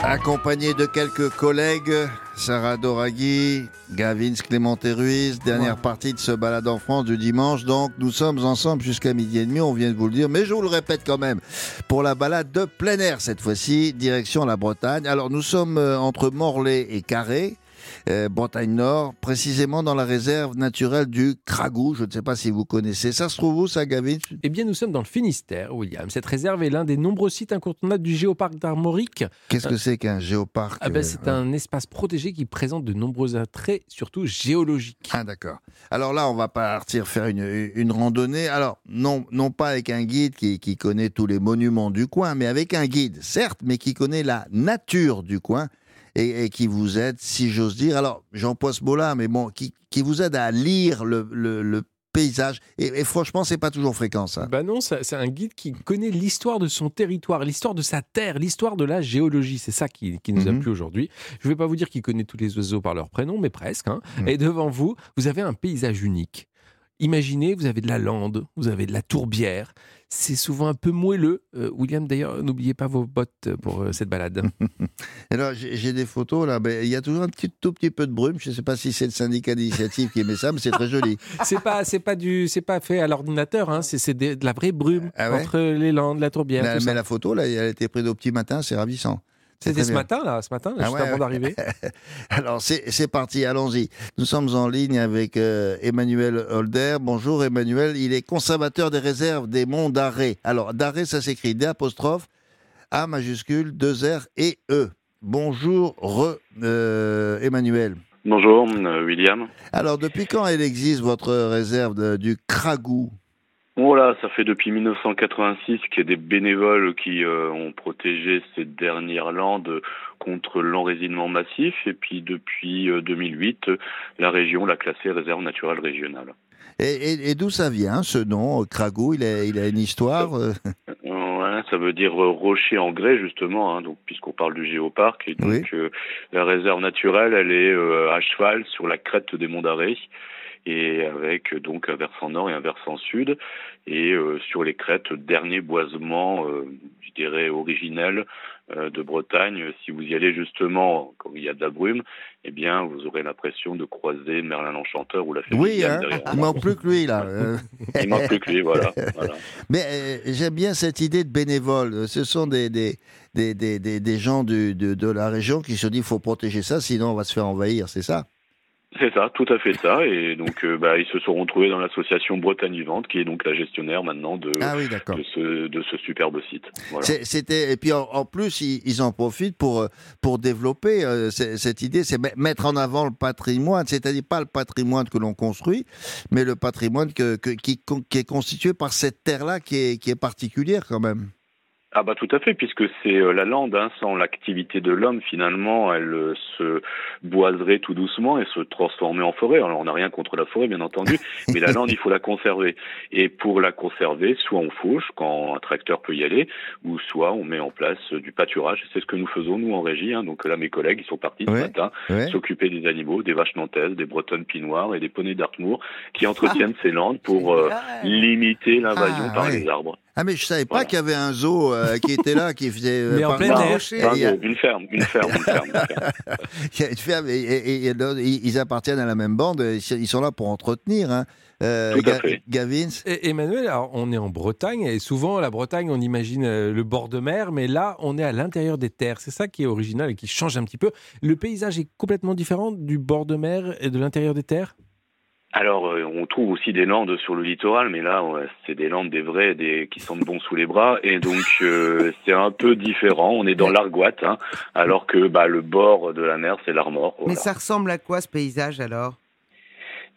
Accompagné de quelques collègues, Sarah Doraghi, Gavin Clémenté Ruiz, dernière partie de ce balade en France du dimanche. Donc, nous sommes ensemble jusqu'à midi et demi, on vient de vous le dire, mais je vous le répète quand même, pour la balade de plein air cette fois-ci, direction la Bretagne. Alors, nous sommes euh, entre Morlaix et Carré. Euh, Bretagne Nord, précisément dans la réserve naturelle du Cragou. Je ne sais pas si vous connaissez. Ça se trouve où, ça, Gavin? Eh bien, nous sommes dans le Finistère, William. Cette réserve est l'un des nombreux sites incontournables du géoparc d'Armorique. Qu'est-ce que c'est qu'un géoparc Ah ben, euh, c'est un espace protégé qui présente de nombreux attraits, surtout géologiques. Ah d'accord. Alors là, on va partir faire une, une randonnée. Alors, non, non pas avec un guide qui, qui connaît tous les monuments du coin, mais avec un guide, certes, mais qui connaît la nature du coin et, et qui vous aide, si j'ose dire. Alors, j'emploie ce mot-là, mais bon, qui, qui vous aide à lire le, le- le paysage. Et, et franchement, c'est pas toujours fréquent, ça. Bah non, c'est un guide qui connaît l'histoire de son territoire, l'histoire de sa terre, l'histoire de la géologie. C'est ça qui, qui nous a Mhm. plu aujourd'hui. Je ne vais pas vous dire qu'il connaît tous les oiseaux par leur prénom, mais presque. hein. Mhm. Et devant vous, vous avez un paysage unique. Imaginez, vous avez de la lande, vous avez de la tourbière. C'est souvent un peu moelleux. Euh, William, d'ailleurs, n'oubliez pas vos bottes pour euh, cette balade. [LAUGHS] Alors, j'ai des photos là. ben, Il y a toujours un petit, tout petit peu de brume. Je ne sais pas si c'est le syndicat d'initiative qui met ça, mais c'est très joli. [LAUGHS] c'est pas, c'est pas du, c'est pas fait à l'ordinateur. Hein. C'est, de la vraie brume Ah ouais? entre les landes, la tourbière. Mais, tout mais ça. la photo là, elle a été prise au petit matin. C'est ravissant. C'est C'était ce bien. matin, là, ce matin, Ah juste ouais, avant ouais. d'arriver. [LAUGHS] Alors c'est parti, allons-y. Nous sommes en ligne avec euh, Emmanuel Holder. Bonjour Emmanuel, il est conservateur des réserves des monts d'Arrée. Alors d'Arrée, ça s'écrit D apostrophe, A majuscule, 2 R et E. Bonjour re, euh, Emmanuel. Bonjour, euh, William. Alors depuis quand elle existe votre réserve de- du Cragou Voilà, ça fait depuis 1986 qu'il y a des bénévoles qui euh, ont protégé ces dernières landes contre l'enrésinement massif. Et puis depuis euh, 2008, euh, la région l'a classée réserve naturelle régionale. Et, et- et d'où ça vient ce nom, Cragou il a, il a une histoire euh, Ouais, ça veut dire rocher en grès justement, hein, donc puisqu'on parle du géoparc. Et donc Oui. euh, la réserve naturelle, elle est euh, à cheval sur la crête des monts d'Arrée et avec donc un versant nord et un versant sud. Et euh, sur les crêtes, dernier boisement, euh, je dirais originel euh, de Bretagne. Si vous y allez justement quand il y a de la brume, eh bien vous aurez l'impression de croiser Merlin l'Enchanteur ou la fée Oui, hein, il manque plus que lui là. [LAUGHS] Il manque plus que lui, voilà. [LAUGHS] voilà. Mais j'aime bien cette idée de bénévole. Ce sont des, des, des, des, des, des gens du- de, de la région qui se disent qu'il faut protéger ça, sinon on va se faire envahir, c'est ça? C'est ça, tout à fait ça. Et donc, euh, bah, ils se sont retrouvés dans l'association Bretagne Vivante, qui est donc la gestionnaire maintenant de, Ah oui, d'accord. de, ce, de ce superbe site. Voilà. C'était et puis en, en plus ils, ils en profitent pour euh, pour développer euh, cette idée, c'est me- mettre en avant le patrimoine, c'est-à-dire pas le patrimoine que l'on construit, mais le patrimoine que, que- qui, est constitué par cette terre-là qui est qui est particulière quand même. Ah bah tout à fait, puisque c'est euh, la lande, hein, sans l'activité de l'homme, finalement, elle euh, se boiserait tout doucement et se transformer en forêt. Alors on n'a rien contre la forêt, bien entendu, [LAUGHS] mais la lande, il faut la conserver. Et pour la conserver, soit on fauche quand un tracteur peut y aller, ou soit on met en place euh, du pâturage. C'est ce que nous faisons nous en régie. Hein. Donc là, mes collègues, ils sont partis ce matin ouais. s'occuper des animaux, des vaches nantaises, des bretonnes pinoires et des poneys d'Artmoor, qui entretiennent ces landes pour euh, limiter l'invasion Ah, par ouais. les arbres. Ah mais je savais pas qu'il y avait un zoo euh, qui était là, qui faisait. euh, Mais en plein air. A- une ferme, une ferme, une ferme. [LAUGHS] Il y a une ferme et, et- et d'autres, ils ils appartiennent à la même bande. Ils sont là pour entretenir. Hein. Euh, Tout à Ga- fait. Gavins. Emmanuel, alors, on est en Bretagne et souvent la Bretagne, on imagine euh, le bord de mer, mais là, on est à l'intérieur des terres. C'est ça qui est original et qui change un petit peu. Le paysage est complètement différent du bord de mer et de l'intérieur des terres? Alors, euh, on trouve aussi des landes sur le littoral, mais là, ouais, c'est des landes des vrais, des qui sentent bon sous les bras, et donc euh, c'est un peu différent. On est dans l'argoite, hein, alors que bah, le bord de la mer, c'est l'Armor. Mais ça ressemble à quoi ce paysage alors?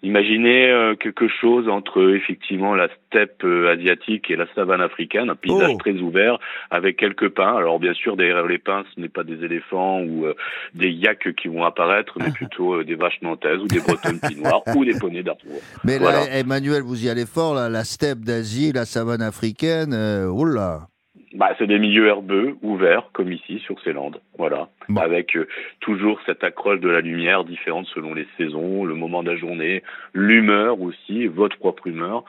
Imaginez euh, quelque chose entre effectivement la steppe euh, asiatique et la savane africaine, un paysage Oh. très ouvert avec quelques pins. Alors bien sûr, derrière les pins, ce n'est pas des éléphants ou euh, des yaks qui vont apparaître, mais [LAUGHS] plutôt euh, des vaches nantaises ou des bretonnes pinoires ou des poneys d'Artois. Mais Voilà. là, Emmanuel, vous y allez fort, là, la steppe d'Asie, la savane africaine, euh, oula. Bah, c'est des milieux herbeux, ouverts, comme ici, sur ces landes. Voilà. Bon. Avec euh, toujours cette accroche de la lumière différente selon les saisons, le moment de la journée, l'humeur aussi, votre propre humeur.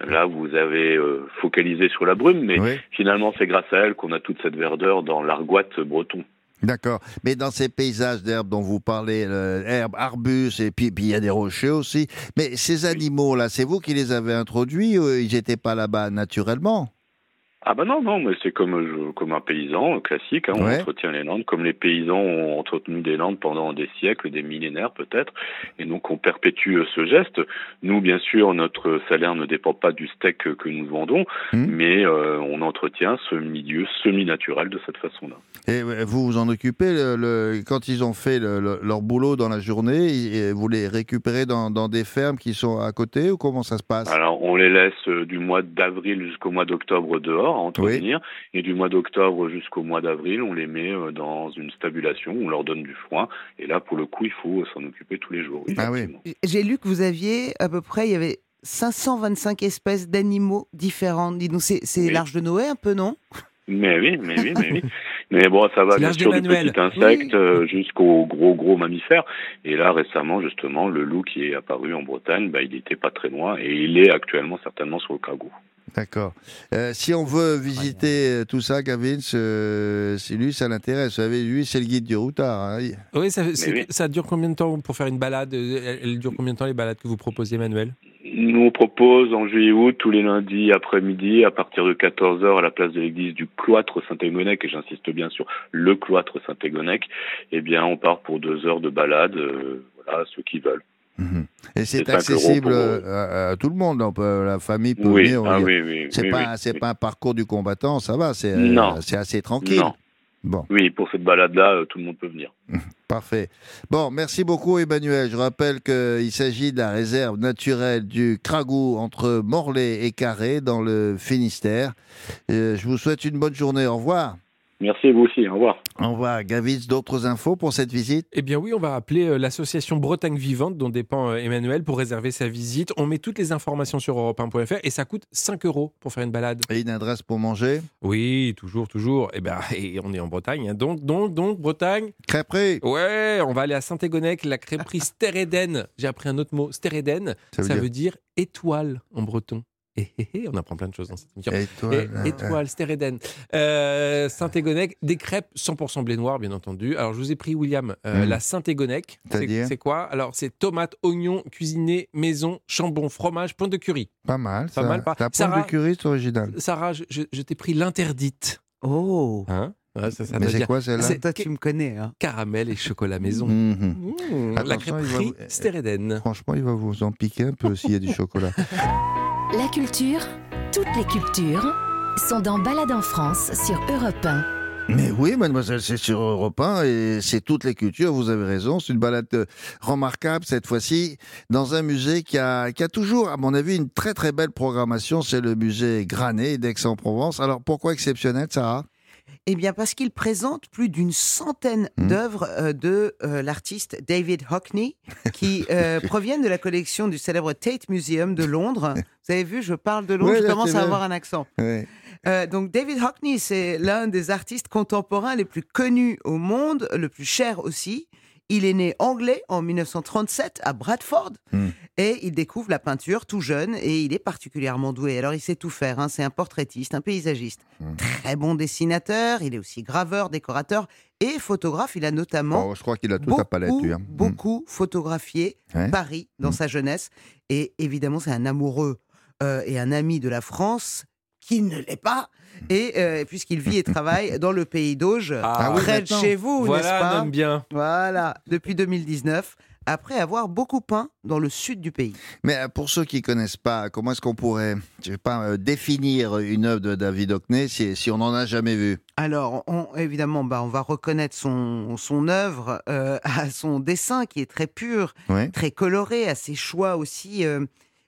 Là, vous avez euh, focalisé sur la brume, mais Oui. finalement, c'est grâce à elle qu'on a toute cette verdeur dans l'argoite breton. D'accord. Mais dans ces paysages d'herbes dont vous parlez, herbes, arbustes, et puis il y a des rochers aussi. Mais ces animaux-là, c'est vous qui les avez introduits ils n'étaient pas là-bas naturellement? Ah bah non, non, mais c'est comme, je- comme un paysan euh, classique, hein, on Ouais. entretient les landes, comme les paysans ont entretenu des landes pendant des siècles, des millénaires peut-être, et donc on perpétue euh, ce geste. Nous, bien sûr, notre salaire ne dépend pas du steak que- nous vendons, Hmm. mais euh, on entretient ce milieu semi-naturel de cette façon-là. Et euh, vous vous en occupez le, le- quand ils ont fait le- le- leur boulot dans la journée, et vous les récupérez dans, dans des fermes qui sont à côté ou comment ça se passe? Alors, on les laisse euh, du mois d'avril jusqu'au mois d'octobre dehors à entretenir, et du mois d'octobre jusqu'au mois d'avril, on les met euh, dans une stabulation, on leur donne du foin, et là, pour le coup, il faut s'en occuper tous les jours. Ah oui. J'ai lu que vous aviez à peu près, il y avait 525 espèces d'animaux différentes. Dis-nous, c'est c'est Oui. l'arche de Noé un peu, non? Mais oui, mais oui, mais oui. Mais bon, ça va bien sûr du petit insecte euh, jusqu'au gros gros mammifère. Et là récemment justement, le loup qui est apparu en Bretagne, bah, il n'était pas très loin et il est actuellement certainement sur le cargo. D'accord. Euh, si on veut visiter euh, tout ça, Gavin, euh, si lui, ça l'intéresse. Vous savez, lui, c'est le guide du routard. hein. Oui, ça, c'est- oui. ça dure combien de temps pour faire une balade Elle elle dure combien de temps les balades que vous proposez, Emmanuel? Nous on propose en juillet-août tous les lundis après-midi à partir de 14h à la place de l'église du cloître Saint-Égonec et j'insiste bien sur le cloître Saint-Égonec. Eh bien, on part pour deux heures de balade. euh, voilà, ceux qui veulent. Mhm. Et c'est accessible euh, à, à tout le monde. On peut- la famille peut Oui, venir. ah oui, oui. C'est oui, pas, pas un parcours du combattant, ça va. C'est euh, c'est assez tranquille. Non. Bon, Oui, pour cette balade-là, euh, tout le monde peut venir. [LAUGHS] parfait. Bon, merci beaucoup, Emmanuel. Je rappelle qu'il s'agit de la réserve naturelle du Cragou entre Morlaix et Carré dans le Finistère. Euh, je vous souhaite une bonne journée. Au revoir. Merci vous aussi. Au revoir. Au revoir. Gavitz, d'autres infos pour cette visite? Eh bien oui, on va appeler euh, l'association Bretagne Vivante dont dépend euh, Emmanuel pour réserver sa visite. On met toutes les informations sur europe1.fr et ça coûte 5 euros pour faire une balade. Et une adresse pour manger? Oui, toujours, toujours. Eh ben, [LAUGHS] et on est en Bretagne, hein. donc, donc, donc, Bretagne? Crêperie. Ouais, on va aller à Saint-Égonec, la crêperie [LAUGHS] Stéréden. J'ai appris un autre mot, Stéréden. Ça Ça veut dire... étoile en breton. Eh, eh, eh, on apprend plein de choses dans cette émission. Étoile. Étoile, Stéréden. Euh, Saint-Égonec, des crêpes 100% blé noir, bien entendu. Alors, je vous ai pris, William, euh, Mm. la Saint-Égonec. C'est quoi? Alors, c'est tomates, oignons, cuisinés, maison, chambon, fromage, pointe de curry. Pas mal. Pas ça. mal, pas- La Sarah- de curry, c'est original. Sarah, je, je- je t'ai pris l'interdite. Oh Hein? Ah, ça, ça Mais c'est quoi celle-là? C'est Toi, tu me connais. Hein. caramel et chocolat maison. Mhm. Mmh, la va crêperie vous- Stéréden. Franchement, il va vous en piquer un peu s'il y a du chocolat. [LAUGHS] La culture, toutes les cultures, sont dans Balade en France sur Europe 1. Mais oui, mademoiselle, c'est sur Europe 1 et c'est toutes les cultures, vous avez raison. C'est une balade euh, remarquable cette fois-ci dans un musée qui a, qui a toujours, à mon avis, une très très belle programmation. C'est le musée Granet d'Aix-en-Provence. Alors pourquoi exceptionnel, Sarah? Eh bien, parce qu'il présente plus d'une centaine Hmm. d'œuvres euh, de euh, l'artiste David Hockney, qui [LAUGHS] euh, proviennent de la collection du célèbre Tate Museum de Londres. Vous avez vu, je parle de Londres, Ouais, je commence à avoir un accent. Ouais. Donc David Hockney, c'est l'un des artistes contemporains les plus connus au monde, le plus cher aussi. Il est né anglais en 1937 à Bradford Hmm. Et il découvre la peinture tout jeune et il est particulièrement doué. Alors il sait tout faire, hein. c'est un portraitiste, un paysagiste, Hmm. très bon dessinateur, il est aussi graveur, décorateur et photographe. Il a notamment Oh, je crois qu'il a toute la palette, beaucoup, lui. hein. beaucoup photographié. Paris dans Mm. sa jeunesse. Et évidemment, c'est un amoureux euh, et un ami de la France qui ne l'est pas. Et euh, puisqu'il vit et travaille [LAUGHS] dans le pays d'Auge, Ah oui, près de chez vous, n'est-ce Voilà pas bien. Voilà, depuis 2019, après avoir beaucoup peint dans le sud du pays. Mais euh, pour ceux qui connaissent pas, comment est-ce qu'on pourrait, je sais pas, euh, définir une œuvre de David Hockney si, si on n'en a jamais vu? Alors, on- évidemment, bah, on va reconnaître son, son œuvre euh, [LAUGHS] à son dessin qui est très pur, très coloré, à ses choix aussi euh,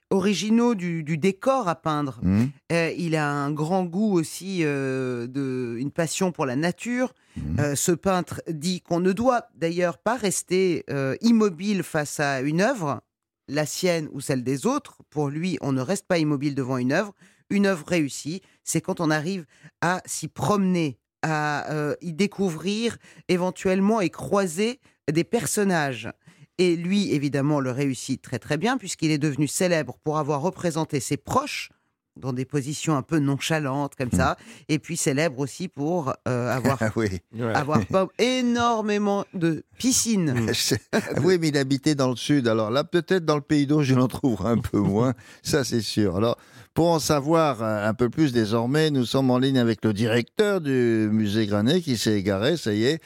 originaux du, du décor à peindre. Mhm. Euh, il a un grand goût aussi, euh, de, une passion pour la nature. Mhm. Euh, ce peintre dit qu'on ne doit d'ailleurs pas rester immobile face à une œuvre, la sienne ou celle des autres. Pour lui, on ne reste pas immobile devant une œuvre. Une œuvre réussie, c'est quand on arrive à s'y promener, à y découvrir éventuellement et croiser des personnages. Et lui, évidemment, le réussit très très bien puisqu'il est devenu célèbre pour avoir représenté ses proches dans des positions un peu nonchalantes comme ça, et puis célèbre aussi pour euh, [LAUGHS] avoir, Ah oui. Avoir [LAUGHS] énormément de piscines. [LAUGHS] oui, mais il habitait dans le sud. Alors là, peut-être dans le pays d'eau, je l'en trouverai un peu moins. Ça, c'est sûr. Alors, pour en savoir euh, un peu plus désormais, nous sommes en ligne avec le directeur du musée Granet qui s'est égaré. Ça y est.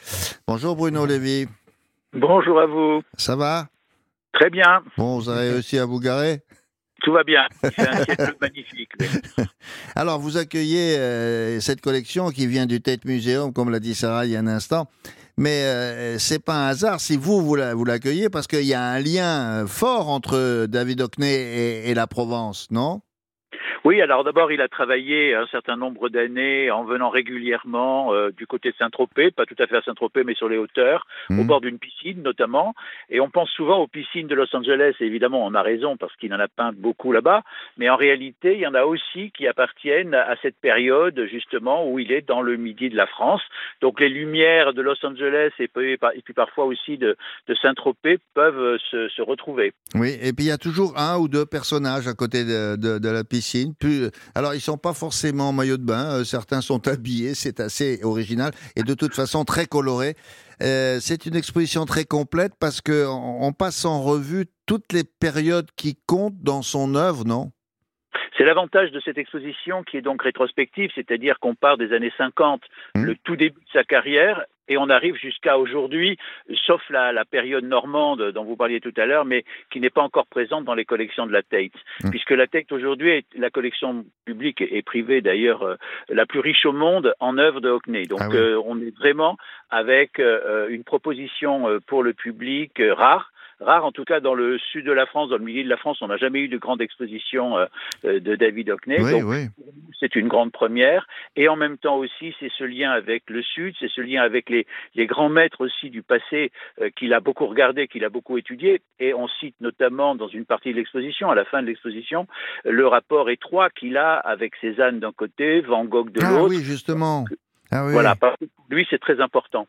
Bonjour Bruno Lévy. Bonjour à vous. Ça va? Très bien, Bon, vous avez réussi à vous garer? Tout va bien. C'est un magnifique. [LAUGHS] Alors, vous accueillez euh, cette collection qui vient du Tate Museum, comme l'a dit Sarah il y a un instant. Mais euh, c'est pas un hasard si vous, vous la- vous l'accueillez, parce qu'il y a un lien euh, fort entre David Hockney et, et la Provence, non? Oui, alors d'abord, il a travaillé un certain nombre d'années en venant régulièrement euh, du côté de Saint-Tropez, pas tout à fait à Saint-Tropez, mais sur les hauteurs, au Mhm. bord d'une piscine notamment. Et on pense souvent aux piscines de Los Angeles, et évidemment, on a raison parce qu'il en a peint beaucoup là-bas. Mais en réalité, il y en a aussi qui appartiennent à cette période justement où il est dans le midi de la France. Donc les lumières de Los Angeles et puis, et puis parfois aussi de, de Saint-Tropez peuvent se, se retrouver. Oui, et puis il y a toujours un ou deux personnages à côté de, de- de la piscine. Alors, ils sont pas forcément en maillot de bain, euh, certains sont [LAUGHS] habillés, c'est assez original et de toute façon très coloré. Euh, c'est une exposition très complète parce que on on passe en revue toutes les périodes qui comptent dans son œuvre, non? C'est l'avantage de cette exposition qui est donc rétrospective, c'est-à-dire qu'on part des années 50, Mmh. le tout début de sa carrière, et on arrive jusqu'à aujourd'hui, sauf la, la période normande dont vous parliez tout à l'heure, mais qui n'est pas encore présente dans les collections de la Tate. Mmh. Puisque la Tate aujourd'hui est la collection publique et privée d'ailleurs euh, la plus riche au monde en œuvres de Hockney. Donc Ah oui. euh, on est vraiment avec euh, une proposition pour le public rare rare en tout cas dans le sud de la France, dans le milieu de la France, on n'a jamais eu de grande exposition euh, euh, de David Hockney. Oui, Donc, oui. c'est une grande première. Et en même temps aussi, c'est ce lien avec le Sud, c'est ce lien avec les, les grands maîtres aussi du passé euh, qu'il a beaucoup regardé, qu'il a beaucoup étudié. Et on cite notamment dans une partie de l'exposition, à la fin de l'exposition, le rapport étroit qu'il a avec Cézanne d'un côté, Van Gogh de Ah l'autre. oui, justement. Ah oui. Voilà, parce que pour lui, c'est très important.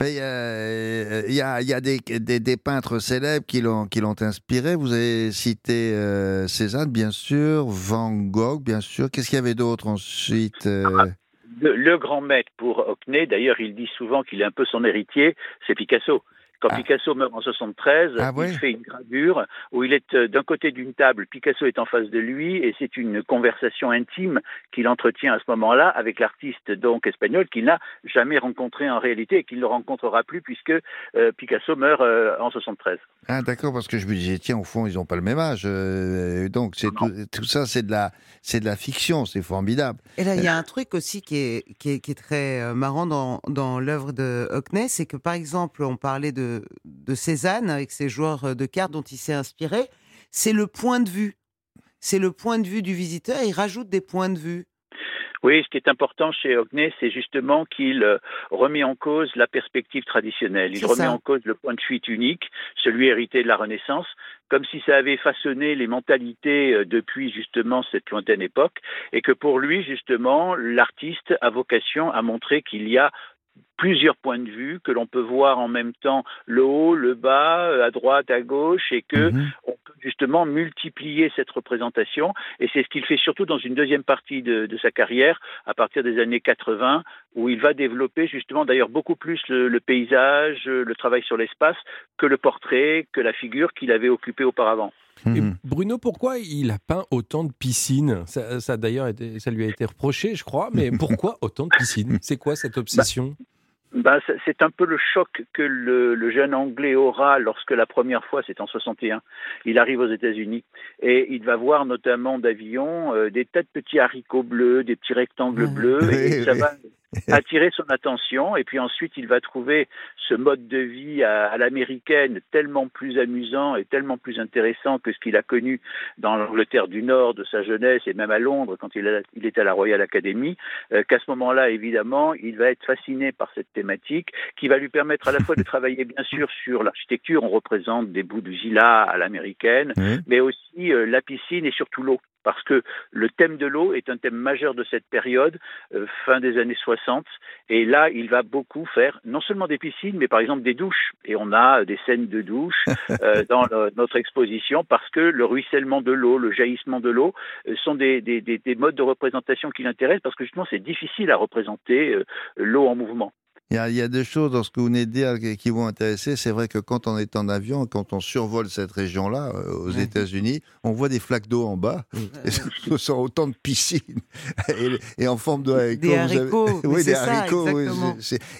Mais, euh, Il y a, y a des, des- des peintres célèbres qui l'ont qui l'ont inspiré. Vous avez cité euh, Cézanne, bien sûr, Van Gogh, bien sûr. Qu'est-ce qu'il y avait d'autre ensuite euh, Le, le grand maître pour Hockney, d'ailleurs, il dit souvent qu'il est un peu son héritier, c'est Picasso. Quand Ah. Picasso meurt en 73, Ah il fait une gravure où il est euh, d'un côté d'une table, Picasso est en face de lui, et c'est une conversation intime qu'il entretient à ce moment-là avec l'artiste donc espagnol qu'il n'a jamais rencontré en réalité et qu'il ne rencontrera plus puisque euh, Picasso meurt euh, en 73. Ah d'accord, parce que je me disais, tiens, au fond, ils n'ont pas le même âge. euh, donc c'est tout, tout ça, c'est de la, c'est de la fiction, c'est formidable. Et là, il y a un truc aussi qui est, qui est, qui est très marrant dans, dans l'œuvre de Hockney, c'est que par exemple, on parlait de, de Cézanne avec ses joueurs de cartes dont il s'est inspiré. C'est le point de vue. C'est le point de vue du visiteur. Il rajoute des points de vue. Oui, ce qui est important chez Hockney, c'est justement qu'il euh, remet en cause la perspective traditionnelle. Il remet ça. en cause le point de fuite unique, celui hérité de la Renaissance, comme si ça avait façonné les mentalités euh, depuis justement cette lointaine époque, et que pour lui, justement, l'artiste a vocation à montrer qu'il y a plusieurs points de vue, que l'on peut voir en même temps le haut, le bas, euh, à droite, à gauche, et que on peut justement multiplier cette représentation. Et c'est ce qu'il fait surtout dans une deuxième partie de, de sa carrière, à partir des années 80, où il va développer justement d'ailleurs beaucoup plus le, le paysage, le travail sur l'espace, que le portrait, que la figure qu'il avait occupée auparavant. Et Mhm. Bruno, pourquoi il a peint autant de piscines? Ça, ça d'ailleurs, ça lui a été reproché, je crois. Mais [LAUGHS] pourquoi autant de piscines? C'est quoi cette obsession? Ben, c'est- c'est un peu le choc que le, le jeune Anglais aura lorsque la première fois, c'est en 61, il arrive aux États-Unis et il va voir notamment d'avion euh, des tas de petits haricots bleus, des petits rectangles Ouais. bleus et [LAUGHS] ça va [LAUGHS] attirer son attention et puis ensuite il va trouver ce mode de vie à, à l'américaine tellement plus amusant et tellement plus intéressant que ce qu'il a connu dans l'Angleterre du Nord de sa jeunesse et même à Londres quand il, a- il était à la Royal Academy euh, qu'à ce moment-là, évidemment, il va être fasciné par cette thématique qui va lui permettre à la fois de [LAUGHS] travailler, bien sûr, sur l'architecture. On représente des bouts de villa à l'américaine, mais aussi euh, la piscine et surtout l'eau. Parce que le thème de l'eau est un thème majeur de cette période, euh, fin des années 60. Et là, il va beaucoup faire non seulement des piscines, mais par exemple des douches. Et on a des scènes de douches [LAUGHS] euh, dans le- notre exposition parce que le ruissellement de l'eau, le jaillissement de l'eau euh, sont des, des, des, des modes de représentation qui l'intéressent parce que justement c'est difficile à représenter euh, l'eau en mouvement. Il y, a, il y a deux choses dans ce que vous venez de dire qui- vont intéresser. C'est vrai que quand on est en avion, quand on survole cette région-là, euh, aux Ouais. États-Unis, on voit des flaques d'eau en bas. [LAUGHS] Et ce sont autant de piscines. [LAUGHS] Et, et en forme de haricots. Des avez- haricots, [LAUGHS] oui, des ça, haricots. oui,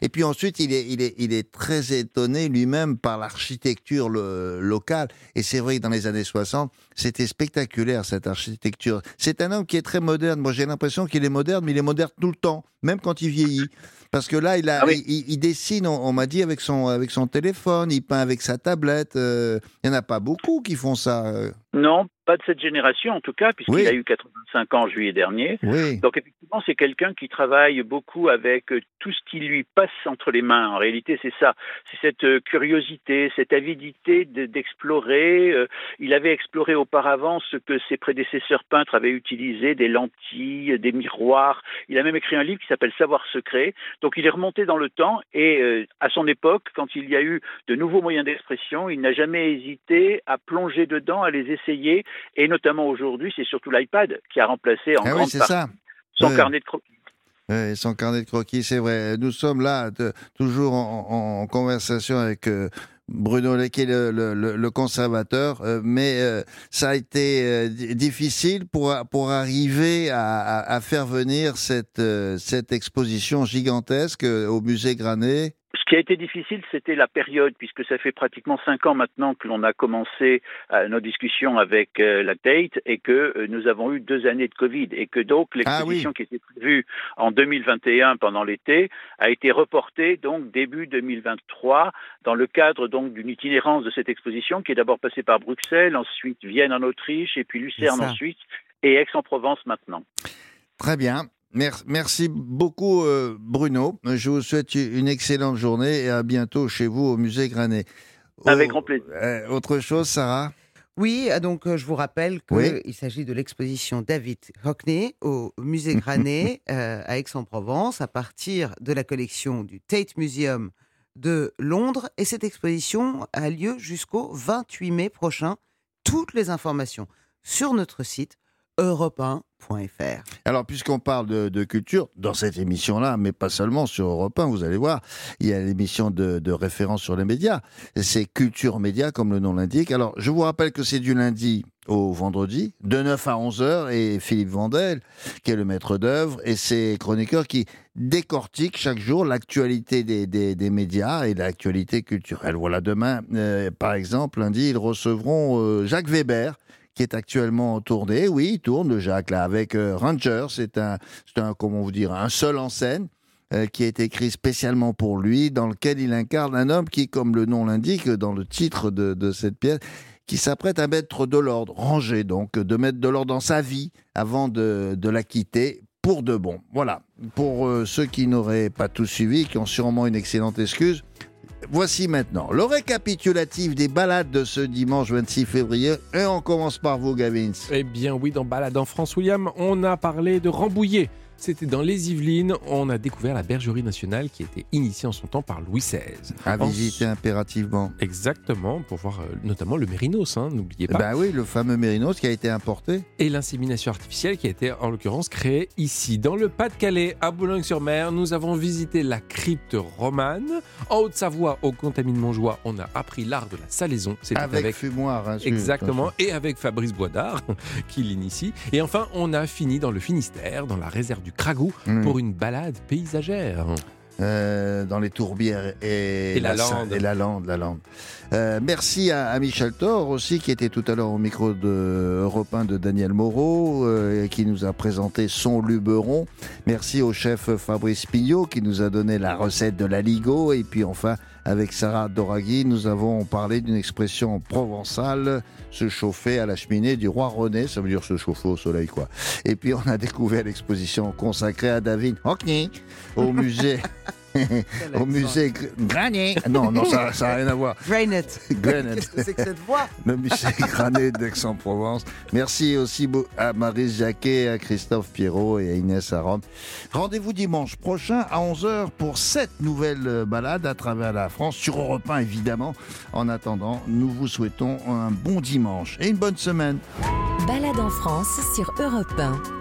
Et puis ensuite, il est, il est, il est très étonné lui-même par l'architecture le- locale. Et c'est vrai que dans les années 60, c'était spectaculaire cette architecture. C'est un homme qui est très moderne. Moi, j'ai l'impression qu'il est moderne, mais il est moderne tout le temps, même quand il vieillit. Parce que là, il, a, Ah oui. il, il dessine, on, on m'a dit, avec son, avec son téléphone, il peint avec sa tablette. euh, Il n'y en a pas beaucoup qui font ça. euh. Non, pas de cette génération en tout cas, puisqu'il Oui. a eu 85 ans en juillet dernier. Oui. Donc effectivement, c'est quelqu'un qui travaille beaucoup avec euh, tout ce qui lui passe entre les mains. En réalité, c'est ça. C'est cette euh, curiosité, cette avidité de- d'explorer. Euh, Il avait exploré auparavant ce que ses prédécesseurs peintres avaient utilisé, des lentilles, des miroirs. Il a même écrit un livre qui s'appelle Savoir secret. Donc il est remonté dans le temps et à son époque, quand il y a eu de nouveaux moyens d'expression, il n'a jamais hésité à plonger dedans, à les essayer. Et notamment aujourd'hui, c'est surtout l'iPad qui a remplacé en Ah oui, grande c'est partie ça. son carnet de croquis. Ouais, son carnet de croquis, c'est vrai. Nous sommes là, de- toujours en, conversation avec euh, Bruno est le, le- le- le conservateur, euh, mais euh, ça a été di- difficile pour, pour arriver à, à- à faire venir cette, cette exposition gigantesque au musée Granet. Ce qui a été difficile, c'était la période, puisque ça fait pratiquement cinq ans maintenant que l'on a commencé euh, nos discussions avec euh, la Tate et que euh, nous avons eu deux années de Covid et que donc Ah oui. l'exposition qui était prévue en 2021 pendant l'été a été reportée donc début 2023 dans le cadre donc d'une itinérance de cette exposition qui est d'abord passée par Bruxelles, ensuite Vienne en Autriche et puis Lucerne en Suisse et Aix-en-Provence maintenant. Très bien. Mer- Merci beaucoup, euh, Bruno. Je vous souhaite une excellente journée et à bientôt chez vous au musée Granet. Avec Oh, grand plaisir. euh, autre chose, Sarah? Oui, ah, donc euh, je vous rappelle qu'il Oui. s'agit de l'exposition David Hockney au musée Granet [LAUGHS] euh, à Aix-en-Provence à partir de la collection du Tate Museum de Londres. Et cette exposition a lieu jusqu'au 28 mai prochain. Toutes les informations sur notre site europe1.fr. Alors, puisqu'on parle de, culture, dans cette émission-là, mais pas seulement sur Europe 1, vous allez voir, il y a l'émission de, de référence sur les médias. C'est Culture Média, comme le nom l'indique. Alors, je vous rappelle que c'est du lundi au vendredi, de 9 à 11 heures, et Philippe Vandel, qui est le maître d'œuvre, et ses chroniqueurs qui décortiquent chaque jour l'actualité des médias et l'actualité culturelle. Voilà, demain, euh, par exemple, lundi, ils recevront euh, Jacques Weber, qui est actuellement en tournée. Oui, il tourne, Jacques, là, avec euh, Ranger. C'est un, un, comment vous dire, un seul en scène. euh, qui été écrit spécialement pour lui, dans lequel il incarne un homme qui, comme le nom l'indique dans le titre de, cette pièce, qui s'apprête à mettre de l'ordre, ranger donc, de mettre de l'ordre dans sa vie avant de, de la quitter pour de bon. Voilà, pour euh, ceux qui n'auraient pas tout suivi, qui ont sûrement une excellente excuse, voici maintenant le récapitulatif des balades de ce dimanche 26 février. Et on commence par vous, Gavin. Eh bien oui, dans Balade en France, William, on a parlé de Rambouillet. C'était dans les Yvelines. On a découvert la bergerie nationale qui a été initiée en son temps par Louis XVI. À En- visiter impérativement. Exactement, pour voir euh, notamment le mérinos, hein, n'oubliez pas. Ben oui, le fameux mérinos qui a été importé. et l'insémination artificielle qui a été en l'occurrence créée ici. Dans le Pas-de-Calais, à Boulogne-sur-Mer, nous avons visité la crypte romane. En Haute-Savoie, au Contamine Montjoie, on a appris l'art de la salaison. C'était Avec, avec fumoir. hein, Exactement, et avec Fabrice Boidard [LAUGHS] qui l'initie. Et enfin, on a fini dans le Finistère, dans la réserve du Cragou, Mm. pour une balade paysagère. Euh, dans les tourbières et, Et la lande. Et la lande, la lande. Euh, merci à, à Michel Thor aussi, qui était tout à l'heure au micro de Europe 1 de Daniel Moreau, euh, et qui nous a présenté son luberon. Merci au chef Fabrice Pignot, qui nous a donné la recette de la ligo. Et puis enfin, avec Sarah Doraghi, nous avons parlé d'une expression provençale, se chauffer à la cheminée du roi René. Ça veut dire se chauffer au soleil, quoi. Et puis on a découvert l'exposition consacrée à David Hockney au [LAUGHS] musée. [LAUGHS] au musée Gr- Granier. Non, non, ça n'a rien à voir. [LAUGHS] Granite. Qu'est-ce que c'est que cette voix [LAUGHS] Le musée Granet d'Aix-en-Provence. Merci aussi à Marise Jacquet, à Christophe Pierrot et à Inès Aron. Rendez-vous dimanche prochain à 11h pour cette nouvelle euh, balade à travers la France, sur Europe 1 évidemment. En attendant, nous vous souhaitons un bon dimanche et une bonne semaine. Balade en France sur Europe 1.